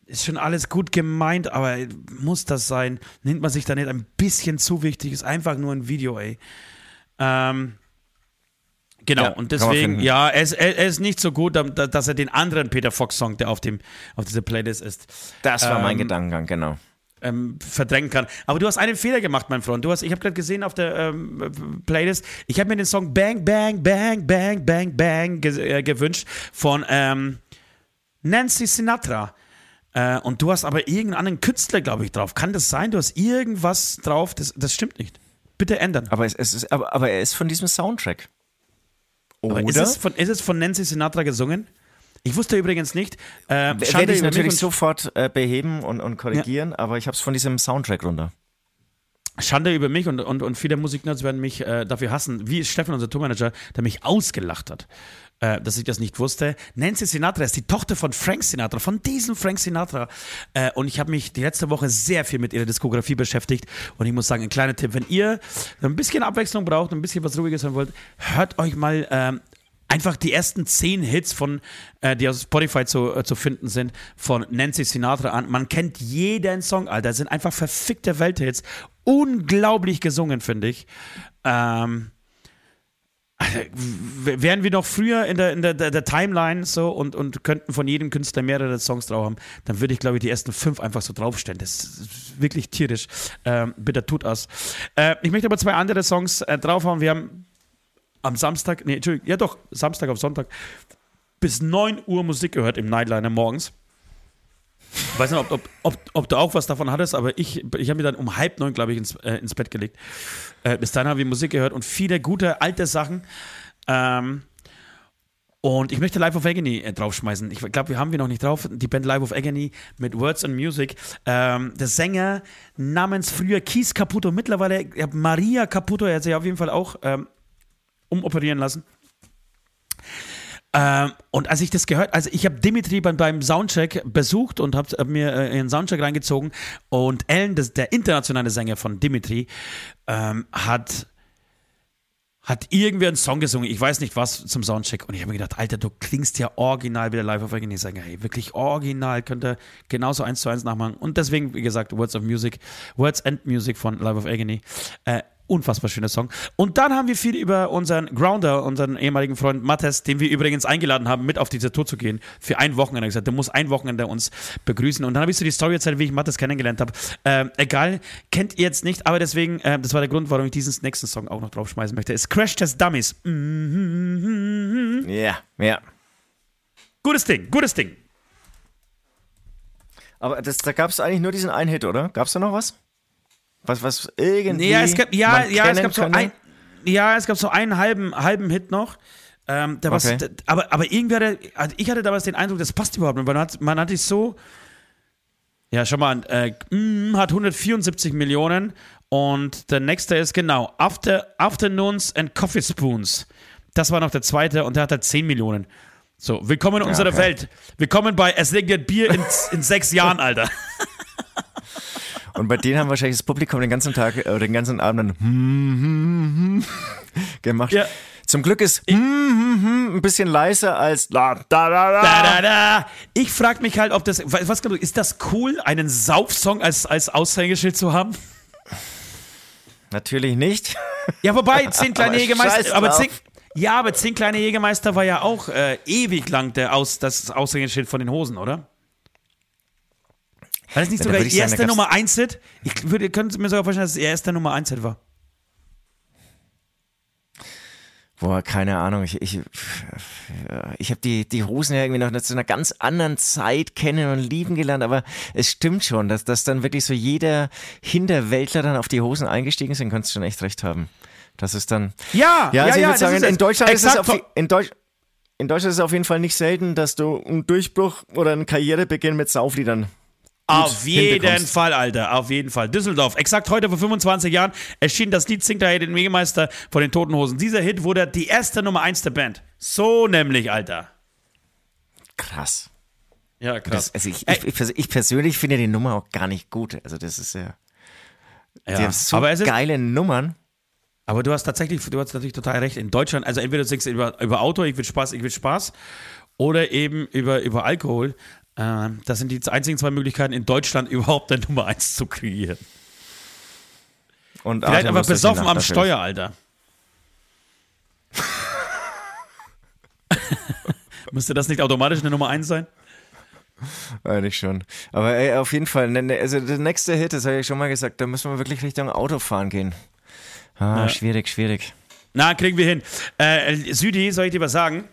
Ist schon alles gut gemeint, aber muss das sein? Nimmt man sich da nicht ein bisschen zu wichtig? Ist einfach nur ein Video, ey. Ähm, genau, Ja, und deswegen, ja, er ist, er, ist nicht so gut, da- da- dass er den anderen Peter Fox-Song, der auf, dem, auf dieser Playlist ist, Das war mein Ähm, Gedankengang, genau. Ähm, verdrängen kann. Aber du hast einen Fehler gemacht, mein Freund. Du hast, ich habe gerade gesehen auf der ähm, Playlist, ich habe mir den Song Bang Bang Bang Bang Bang Bang ge äh, gewünscht von ähm, Nancy Sinatra. Äh, und du hast aber irgendeinen anderen Künstler, glaube ich, drauf. Kann das sein? Du hast irgendwas drauf? Das, das stimmt nicht. Bitte ändern. Aber, es, es ist, aber, aber er ist von diesem Soundtrack. Oder? Aber ist es, von, ist es von Nancy Sinatra gesungen? Ich wusste übrigens nicht. Äh, Werde ich natürlich sofort äh, beheben und, und korrigieren, aber ich habe es von diesem Soundtrack runter. Schande über mich und, und, und viele Musiknerds werden mich äh, dafür hassen, wie Stefan, unser Tourmanager, der mich ausgelacht hat, äh, dass ich das nicht wusste. Nancy Sinatra ist die Tochter von Frank Sinatra, von diesem Frank Sinatra. Äh, und ich habe mich die letzte Woche sehr viel mit ihrer Diskografie beschäftigt. Und ich muss sagen, ein kleiner Tipp, wenn ihr ein bisschen Abwechslung braucht, ein bisschen was Ruhiges hören wollt, hört euch mal ähm, einfach die ersten zehn Hits von, äh, die auf Spotify zu, äh, zu finden sind, von Nancy Sinatra an. Man kennt jeden Song, Alter. Das sind einfach verfickte Welthits. Unglaublich gesungen, finde ich. Ähm, wären wir noch früher in der, in der, der, der Timeline so und, und könnten von jedem Künstler mehrere Songs drauf haben, dann würde ich, glaube ich, die ersten fünf einfach so draufstellen. Das ist wirklich tierisch. Ähm, bitte tut das. Äh, ich möchte aber zwei andere Songs äh, drauf haben. Wir haben am Samstag, nee, Entschuldigung, ja doch, Samstag auf Sonntag bis 9 Uhr Musik gehört im Nightliner morgens. Ich weiß nicht, ob, ob, ob, ob du auch was davon hattest, aber ich, ich habe mir dann um halb neun, glaube ich, ins, äh, ins Bett gelegt. Äh, bis dahin haben wir Musik gehört und viele gute alte Sachen. Ähm, und ich möchte Live of Agony äh, draufschmeißen. Ich glaube, wir haben wir noch nicht drauf. Die Band Live of Agony mit Words and Music. Ähm, der Sänger namens früher Keith Caputo, mittlerweile Maria Caputo, er hat sich auf jeden Fall auch ähm, umoperieren lassen. Ähm, und als ich das gehört, also ich habe Dimitri beim, beim Soundcheck besucht und habe hab mir äh, ihren Soundcheck reingezogen und Alan, das, der internationale Sänger von Dimitri, ähm, hat hat irgendwer einen Song gesungen, ich weiß nicht was, zum Soundcheck. Und ich habe mir gedacht, Alter, du klingst ja original wie der Live of Agony Sänger. Hey, wirklich original, könnte genauso eins zu eins nachmachen. Und deswegen, wie gesagt, Words of Music, Words and Music von Live of Agony. Äh, unfassbar schöner Song. Und dann haben wir viel über unseren Grounder, unseren ehemaligen Freund Mattes, den wir übrigens eingeladen haben, mit auf diese Tour zu gehen, für ein Wochenende. Er gesagt, der muss ein Wochenende uns begrüßen. Und dann habe ich so die Story erzählt, wie ich Mattes kennengelernt habe. Ähm, egal, kennt ihr jetzt nicht, aber deswegen, äh, das war der Grund, warum ich diesen nächsten Song auch noch draufschmeißen möchte, ist Crash Test Dummies. Mhm. Ja, ja. Gutes Ding, gutes Ding. Aber das, da gab es eigentlich nur diesen einen Hit, oder? Gab es da noch was? Was, was irgendwie. Ja, es gab, ja, ja, es gab so ein, ja, es gab so einen halben, halben Hit noch. Ähm, was, Okay. d- aber, aber irgendwie hatte, also ich hatte damals den Eindruck, das passt überhaupt nicht. Man hat, man hat sich so, ja, schau mal, äh, mm, hat 174 Millionen und der nächste ist genau After, Afternoons and Coffee Spoons. Das war noch der zweite und der hat halt 10 Millionen. So, willkommen in unserer okay. Welt. Willkommen bei Es regnet Bier in, in sechs Jahren, Alter. Und bei denen haben wahrscheinlich das Publikum den ganzen Tag äh, oder den ganzen Abend dann hm, hm, hm, gemacht. Ja. Zum Glück ist hm, hm, hm, ein bisschen leiser als da, da, da, da. Da, da, da. Ich frage mich halt, ob das. Was glaubst du, ist das cool, einen Saufsong als, als Aushängeschild zu haben? Natürlich nicht. Ja, wobei, zehn kleine Aber Jägermeister. Aber drauf. zehn, ja, aber zehn kleine Jägermeister war ja auch äh, ewig lang der Aus, das Aushängeschild von den Hosen, oder? War das nicht Ja, sogar ich ihr sagen, erster Nummer 1 Hit? Ich würde, ihr könnt mir sogar vorstellen, dass es ihr erster Nummer 1 Hit war. Boah, keine Ahnung. Ich, ich, ich habe die, die Hosen ja irgendwie noch zu einer ganz anderen Zeit kennen und lieben gelernt, aber es stimmt schon, dass, dass dann wirklich so jeder Hinterwäldler dann auf die Hosen eingestiegen ist, dann kannst du schon echt recht haben. Das ist dann. Ja, ja, also ja, ich würde sagen, in Deutschland ist es auf, in, Deutsch, in Deutschland ist es auf jeden Fall nicht selten, dass du einen Durchbruch oder einen Karrierebeginn mit Saufliedern auf jeden Fall, Alter, auf jeden Fall. Düsseldorf, exakt heute vor 25 Jahren erschien das Lied Singt daher den Wegemeister von den Toten Hosen. Dieser Hit wurde die erste Nummer 1 der Band. So nämlich, Alter. Krass. Ja, krass. Das, also ich, ich, ich, persönlich finde die Nummer auch gar nicht gut. Also das ist ja. ja die haben so aber es ist, geile Nummern. Aber du hast tatsächlich, du hast natürlich total recht. In Deutschland, also entweder du singst über, über Auto, ich will Spaß, ich will Spaß, oder eben über, über Alkohol. Äh, das sind die einzigen zwei Möglichkeiten, in Deutschland überhaupt eine Nummer 1 zu kreieren. Und Vielleicht einfach besoffen am Steuer, Alter. Müsste das nicht automatisch eine Nummer 1 sein? Eigentlich schon. Aber ey, auf jeden Fall, ne, ne, also der nächste Hit, das habe ich schon mal gesagt, da müssen wir wirklich Richtung Autofahren gehen. Ah, ja. schwierig, schwierig. Na, kriegen wir hin. Äh, Südi, soll ich dir was sagen?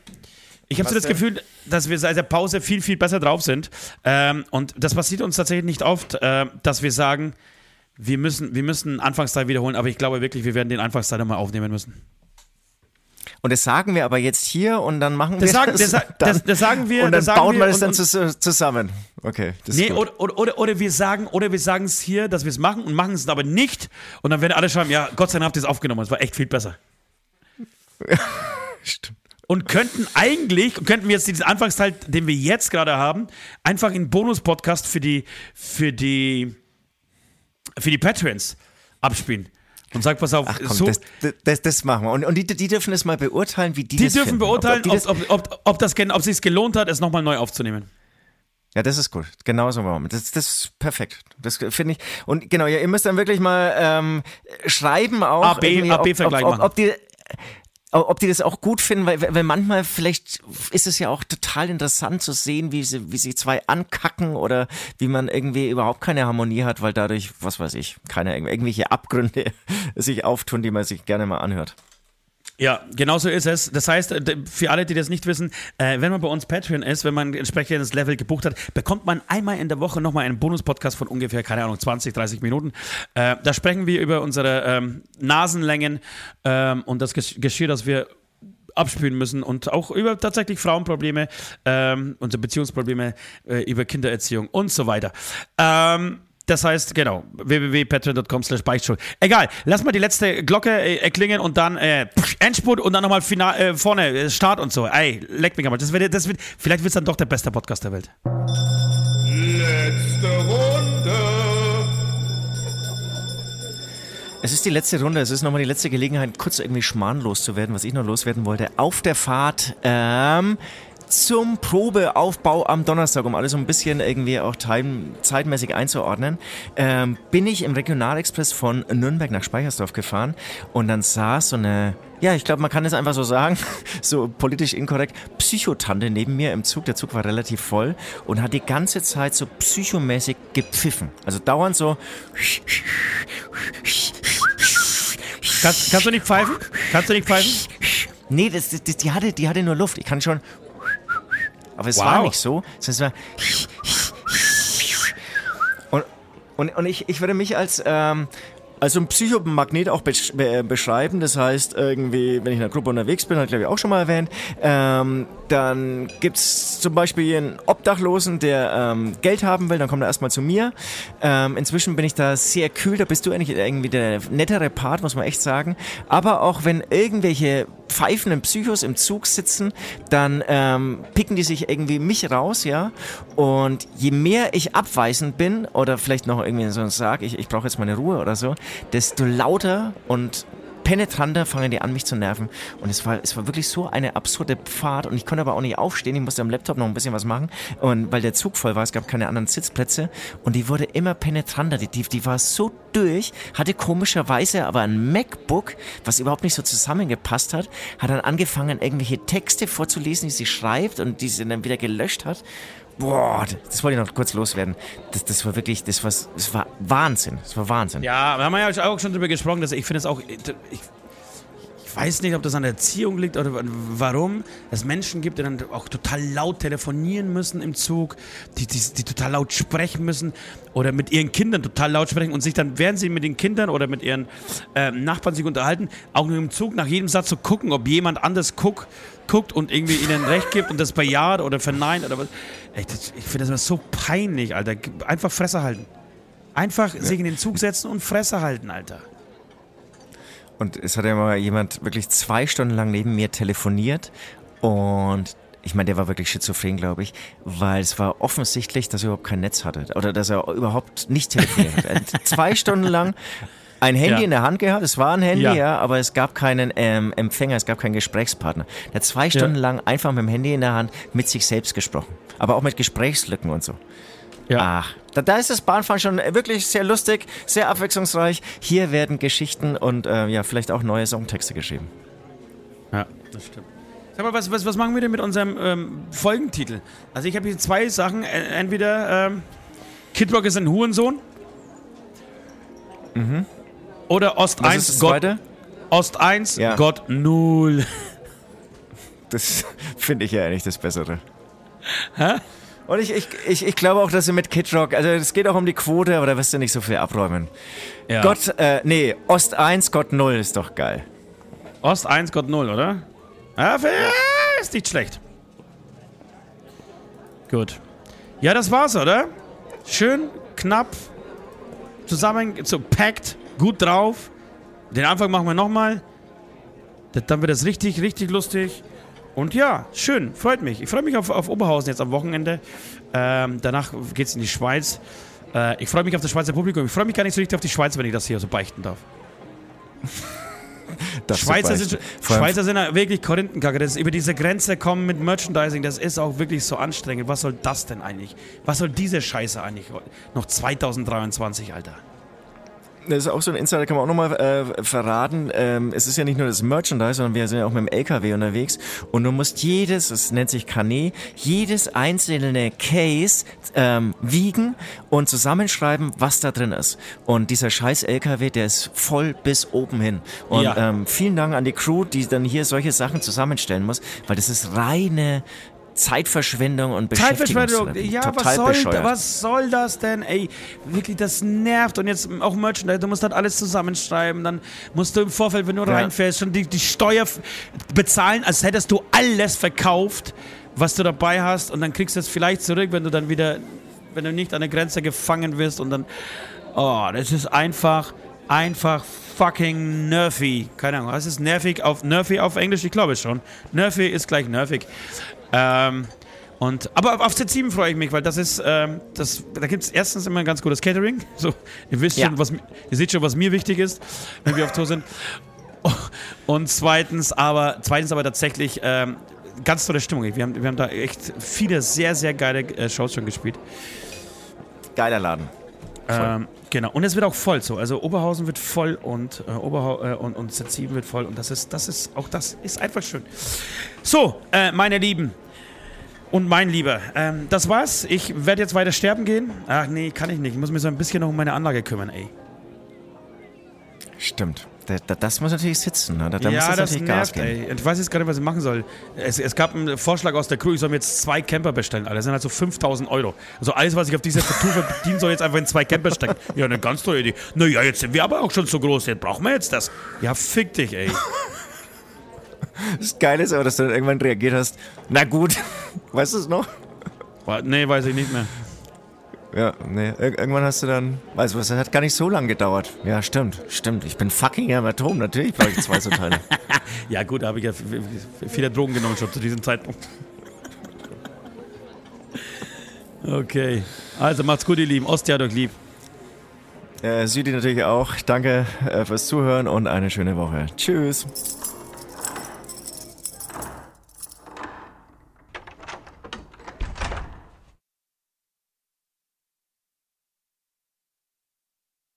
Ich habe so das? Gefühl, dass wir seit der Pause viel, viel besser drauf sind. Ähm, und das passiert uns tatsächlich nicht oft, äh, dass wir sagen, wir müssen, wir müssen einen Anfangsteil wiederholen, aber ich glaube wirklich, wir werden den Anfangsteil nochmal aufnehmen müssen. Und das sagen wir aber jetzt hier und dann machen das wir sagen, das. Das, das, das sagen wir. Und dann bauen wir das dann zusammen. Okay. Das nee, oder, oder, oder, wir sagen, oder wir sagen es hier, dass wir es machen und machen es aber nicht. Und dann werden alle schreiben, ja, Gott sei Dank habt ihr es aufgenommen. Es war echt viel besser. Stimmt und könnten eigentlich, könnten wir jetzt diesen Anfangsteil, den wir jetzt gerade haben, einfach in Bonus-Podcast für die, für die, für die Patrons abspielen. Und sag, pass auf, Ach, komm, so, das, das, das, machen wir. Und, und die, die, dürfen es mal beurteilen, wie die, die das dürfen finden. beurteilen, ob, ob, ob, ob, ob, das, ob es sich gelohnt hat, es nochmal neu aufzunehmen. Ja, das ist gut. Genauso machen wir. Das, das ist perfekt. Das finde ich. Und genau, ja, ihr müsst dann wirklich mal ähm, schreiben auch. AB-Vergleich machen. Ob die, ob die das auch gut finden, weil, weil manchmal vielleicht ist es ja auch total interessant zu sehen, wie sie, wie sie zwei ankacken oder wie man irgendwie überhaupt keine Harmonie hat, weil dadurch, was weiß ich, keine irgendwelche Abgründe sich auftun, die man sich gerne mal anhört. Ja, genau so ist es. Das heißt, für alle, die das nicht wissen, äh, wenn man bei uns Patreon ist, wenn man ein entsprechendes Level gebucht hat, bekommt man einmal in der Woche nochmal einen Bonus-Podcast von ungefähr, keine Ahnung, 20, 30 Minuten. Äh, da sprechen wir über unsere ähm, Nasenlängen ähm, und das Geschirr, das wir abspülen müssen und auch über tatsächlich Frauenprobleme, ähm, unsere Beziehungsprobleme, äh, über Kindererziehung und so weiter. Ähm, das heißt, genau, www.patreon.com slash Beichtstuhl. Egal, lass mal die letzte Glocke äh, klingen und dann äh, Endspurt und dann nochmal äh, vorne, äh, Start und so. Ey, leck mich einmal. Das wird, das wird, vielleicht wird es dann doch der beste Podcast der Welt. Letzte Runde. Es ist die letzte Runde, es ist nochmal die letzte Gelegenheit, kurz irgendwie schmarrnlos zu werden, was ich noch loswerden wollte. Auf der Fahrt, ähm, zum Probeaufbau am Donnerstag, um alles so ein bisschen irgendwie auch time, zeitmäßig einzuordnen, ähm, bin ich im Regionalexpress von Nürnberg nach Speichersdorf gefahren und dann saß so eine, ja, ich glaube, man kann es einfach so sagen, so politisch inkorrekt, Psychotante neben mir im Zug. Der Zug war relativ voll und hat die ganze Zeit so psychomäßig gepfiffen. Also dauernd so. Kannst, kannst du nicht pfeifen? Kannst du nicht pfeifen? Nee, das, das, die, hatte, die hatte nur Luft. Ich kann schon aber es wow. war nicht so. Es war und, und, und ich, ich würde mich als, ähm, also ein Psychomagnet auch besch beschreiben, das heißt irgendwie, wenn ich in einer Gruppe unterwegs bin, habe ich glaube ich auch schon mal erwähnt, ähm, dann gibt's zum Beispiel einen Obdachlosen, der ähm, Geld haben will, dann kommt er erstmal zu mir. Ähm, inzwischen bin ich da sehr kühl, da bist du eigentlich irgendwie der nettere Part, muss man echt sagen. Aber auch wenn irgendwelche pfeifenden Psychos im Zug sitzen, dann ähm, picken die sich irgendwie mich raus, ja. Und je mehr ich abweisend bin oder vielleicht noch irgendwie so sage, ich, ich brauche jetzt meine Ruhe oder so, desto lauter und penetranter fangen die an, mich zu nerven. Und es war, es war wirklich so eine absurde Fahrt. Und ich konnte aber auch nicht aufstehen. Ich musste am Laptop noch ein bisschen was machen. Und weil der Zug voll war, es gab keine anderen Sitzplätze. Und die wurde immer penetranter. Die, die, die war so durch, hatte komischerweise aber ein MacBook, was überhaupt nicht so zusammengepasst hat, hat dann angefangen, irgendwelche Texte vorzulesen, die sie schreibt und die sie dann wieder gelöscht hat. Boah, das wollte ich noch kurz loswerden. Das, das war wirklich, das war, das war Wahnsinn. Das war Wahnsinn. Ja, wir haben ja auch schon darüber gesprochen, dass ich finde es auch, ich, ich ich weiß nicht, ob das an der Erziehung liegt oder warum es Menschen gibt, die dann auch total laut telefonieren müssen im Zug, die, die, die total laut sprechen müssen oder mit ihren Kindern total laut sprechen und sich dann, während sie mit den Kindern oder mit ihren äh, Nachbarn sich unterhalten, auch nur im Zug nach jedem Satz zu so gucken, ob jemand anders guckt, guckt und irgendwie ihnen recht gibt und das bejaht oder verneint oder was. Ey, das, ich finde das immer so peinlich, Alter. Einfach Fresse halten. Einfach ja. sich in den Zug setzen und Fresse halten, Alter. Und es hat ja mal jemand wirklich zwei Stunden lang neben mir telefoniert und ich meine, der war wirklich schizophren, glaube ich, weil es war offensichtlich, dass er überhaupt kein Netz hatte oder dass er überhaupt nicht telefoniert hat. zwei Stunden lang ein Handy ja. in der Hand gehabt, es war ein Handy, ja, ja aber es gab keinen ähm, Empfänger, es gab keinen Gesprächspartner. Er hat zwei Stunden ja. lang einfach mit dem Handy in der Hand mit sich selbst gesprochen, aber auch mit Gesprächslücken und so. Ja. Ach, da, da, ist das Bahnfahren schon wirklich sehr lustig, sehr abwechslungsreich. Hier werden Geschichten und äh, ja, vielleicht auch neue Songtexte geschrieben. Ja, das stimmt. Sag mal, was, was, was machen wir denn mit unserem ähm, Folgentitel? Also ich habe hier zwei Sachen. Entweder ähm, Kid Rock ist ein Hurensohn. Mhm. Oder Ost was 1 Gott. Zweite? Ost 1 ja. Gott 0. Das finde ich ja eigentlich das Bessere. Hä? Und ich, ich, ich, ich glaube auch, dass sie mit Kid Rock, also es geht auch um die Quote, aber da wirst du nicht so viel abräumen. Ja. Gott, äh, nee, Ost 1, Gott 0 ist doch geil. Ost 1, Gott 0, oder? Ja, ist nicht schlecht. Gut. Ja, das war's, oder? Schön, knapp, zusammen, so packt, gut drauf. Den Anfang machen wir nochmal. Dann wird das richtig, richtig lustig. Und ja, schön, freut mich. Ich freue mich auf, auf Oberhausen jetzt am Wochenende. Ähm, danach geht es in die Schweiz. Äh, ich freue mich auf das Schweizer Publikum. Ich freue mich gar nicht so richtig auf die Schweiz, wenn ich das hier so beichten darf. Schweizer, sind, Schweizer sind wirklich Korinthenkacke. Das über diese Grenze kommen mit Merchandising, das ist auch wirklich so anstrengend. Was soll das denn eigentlich? Was soll diese Scheiße eigentlich noch 2023, Alter? Das ist auch so ein Insider, kann man auch nochmal äh, verraten. Ähm, es ist ja nicht nur das Merchandise, sondern wir sind ja auch mit dem LKW unterwegs. Und du musst jedes, es nennt sich Kané, jedes einzelne Case ähm, wiegen und zusammenschreiben, was da drin ist. Und dieser scheiß LKW, der ist voll bis oben hin. Und ja. ähm, vielen Dank an die Crew, die dann hier solche Sachen zusammenstellen muss, weil das ist reine Zeitverschwendung und Zeitverschwendung, ja, was soll, was soll das denn? Ey, wirklich, das nervt. Und jetzt auch Merchandise, du musst halt alles zusammenschreiben. Dann musst du im Vorfeld, wenn du ja. reinfährst, schon die, die Steuer bezahlen, als hättest du alles verkauft, was du dabei hast. Und dann kriegst du es vielleicht zurück, wenn du dann wieder, wenn du nicht an der Grenze gefangen wirst. Und dann, oh, das ist einfach, einfach fucking nervy. Keine Ahnung, was ist nervig auf, nervy auf Englisch? Ich glaube schon. Nervy ist gleich nervig. Ähm, und, aber auf Z7 freue ich mich, weil das ist, ähm, das, da gibt es erstens immer ein ganz gutes Catering. So, ihr wisst ja. schon, was, ihr seht schon, was mir wichtig ist, wenn wir auf Tour sind. Und zweitens aber, zweitens aber tatsächlich ähm, ganz tolle Stimmung. Wir haben, wir haben da echt viele sehr, sehr geile äh, Shows schon gespielt. Geiler Laden. Ähm, genau. Und es wird auch voll so. Also Oberhausen wird voll und äh, Oberhau äh, und, und Z7 wird voll. Und das ist, das ist, auch das ist einfach schön. So, äh, meine Lieben. Und mein Lieber, ähm, das war's. Ich werde jetzt weiter sterben gehen. Ach nee, kann ich nicht. Ich muss mich so ein bisschen noch um meine Anlage kümmern, ey. Stimmt das muss natürlich sitzen. Ne? Da, da ja, muss das, natürlich nervt, Gas geben. Ey. Ich weiß jetzt gar nicht, was ich machen soll. Es, es, gab einen Vorschlag aus der Crew, ich soll mir jetzt zwei Camper bestellen. Alter. Das sind halt so 5000 Euro. Also alles, was ich auf dieser Tour verdienen soll, jetzt einfach in zwei Camper stecken. Ja, eine ganz tolle Idee. Naja, jetzt sind wir aber auch schon so groß. Jetzt brauchen wir jetzt das. Ja, fick dich, ey. Das Geile ist aber, dass du dann irgendwann reagiert hast. Na gut. Weißt du es noch? Nee, weiß ich nicht mehr. Ja, nee, Ir irgendwann hast du dann, weißt du was, das hat gar nicht so lange gedauert. Ja, stimmt, stimmt. Ich bin fucking Hämatom, natürlich brauche ich zwei so Teile. ja gut, da habe ich ja viele Drogen genommen schon zu diesem Zeitpunkt. okay, also macht's gut, ihr Lieben. Ostia doch lieb. Äh, Südi natürlich auch. Danke äh, fürs Zuhören und eine schöne Woche. Tschüss.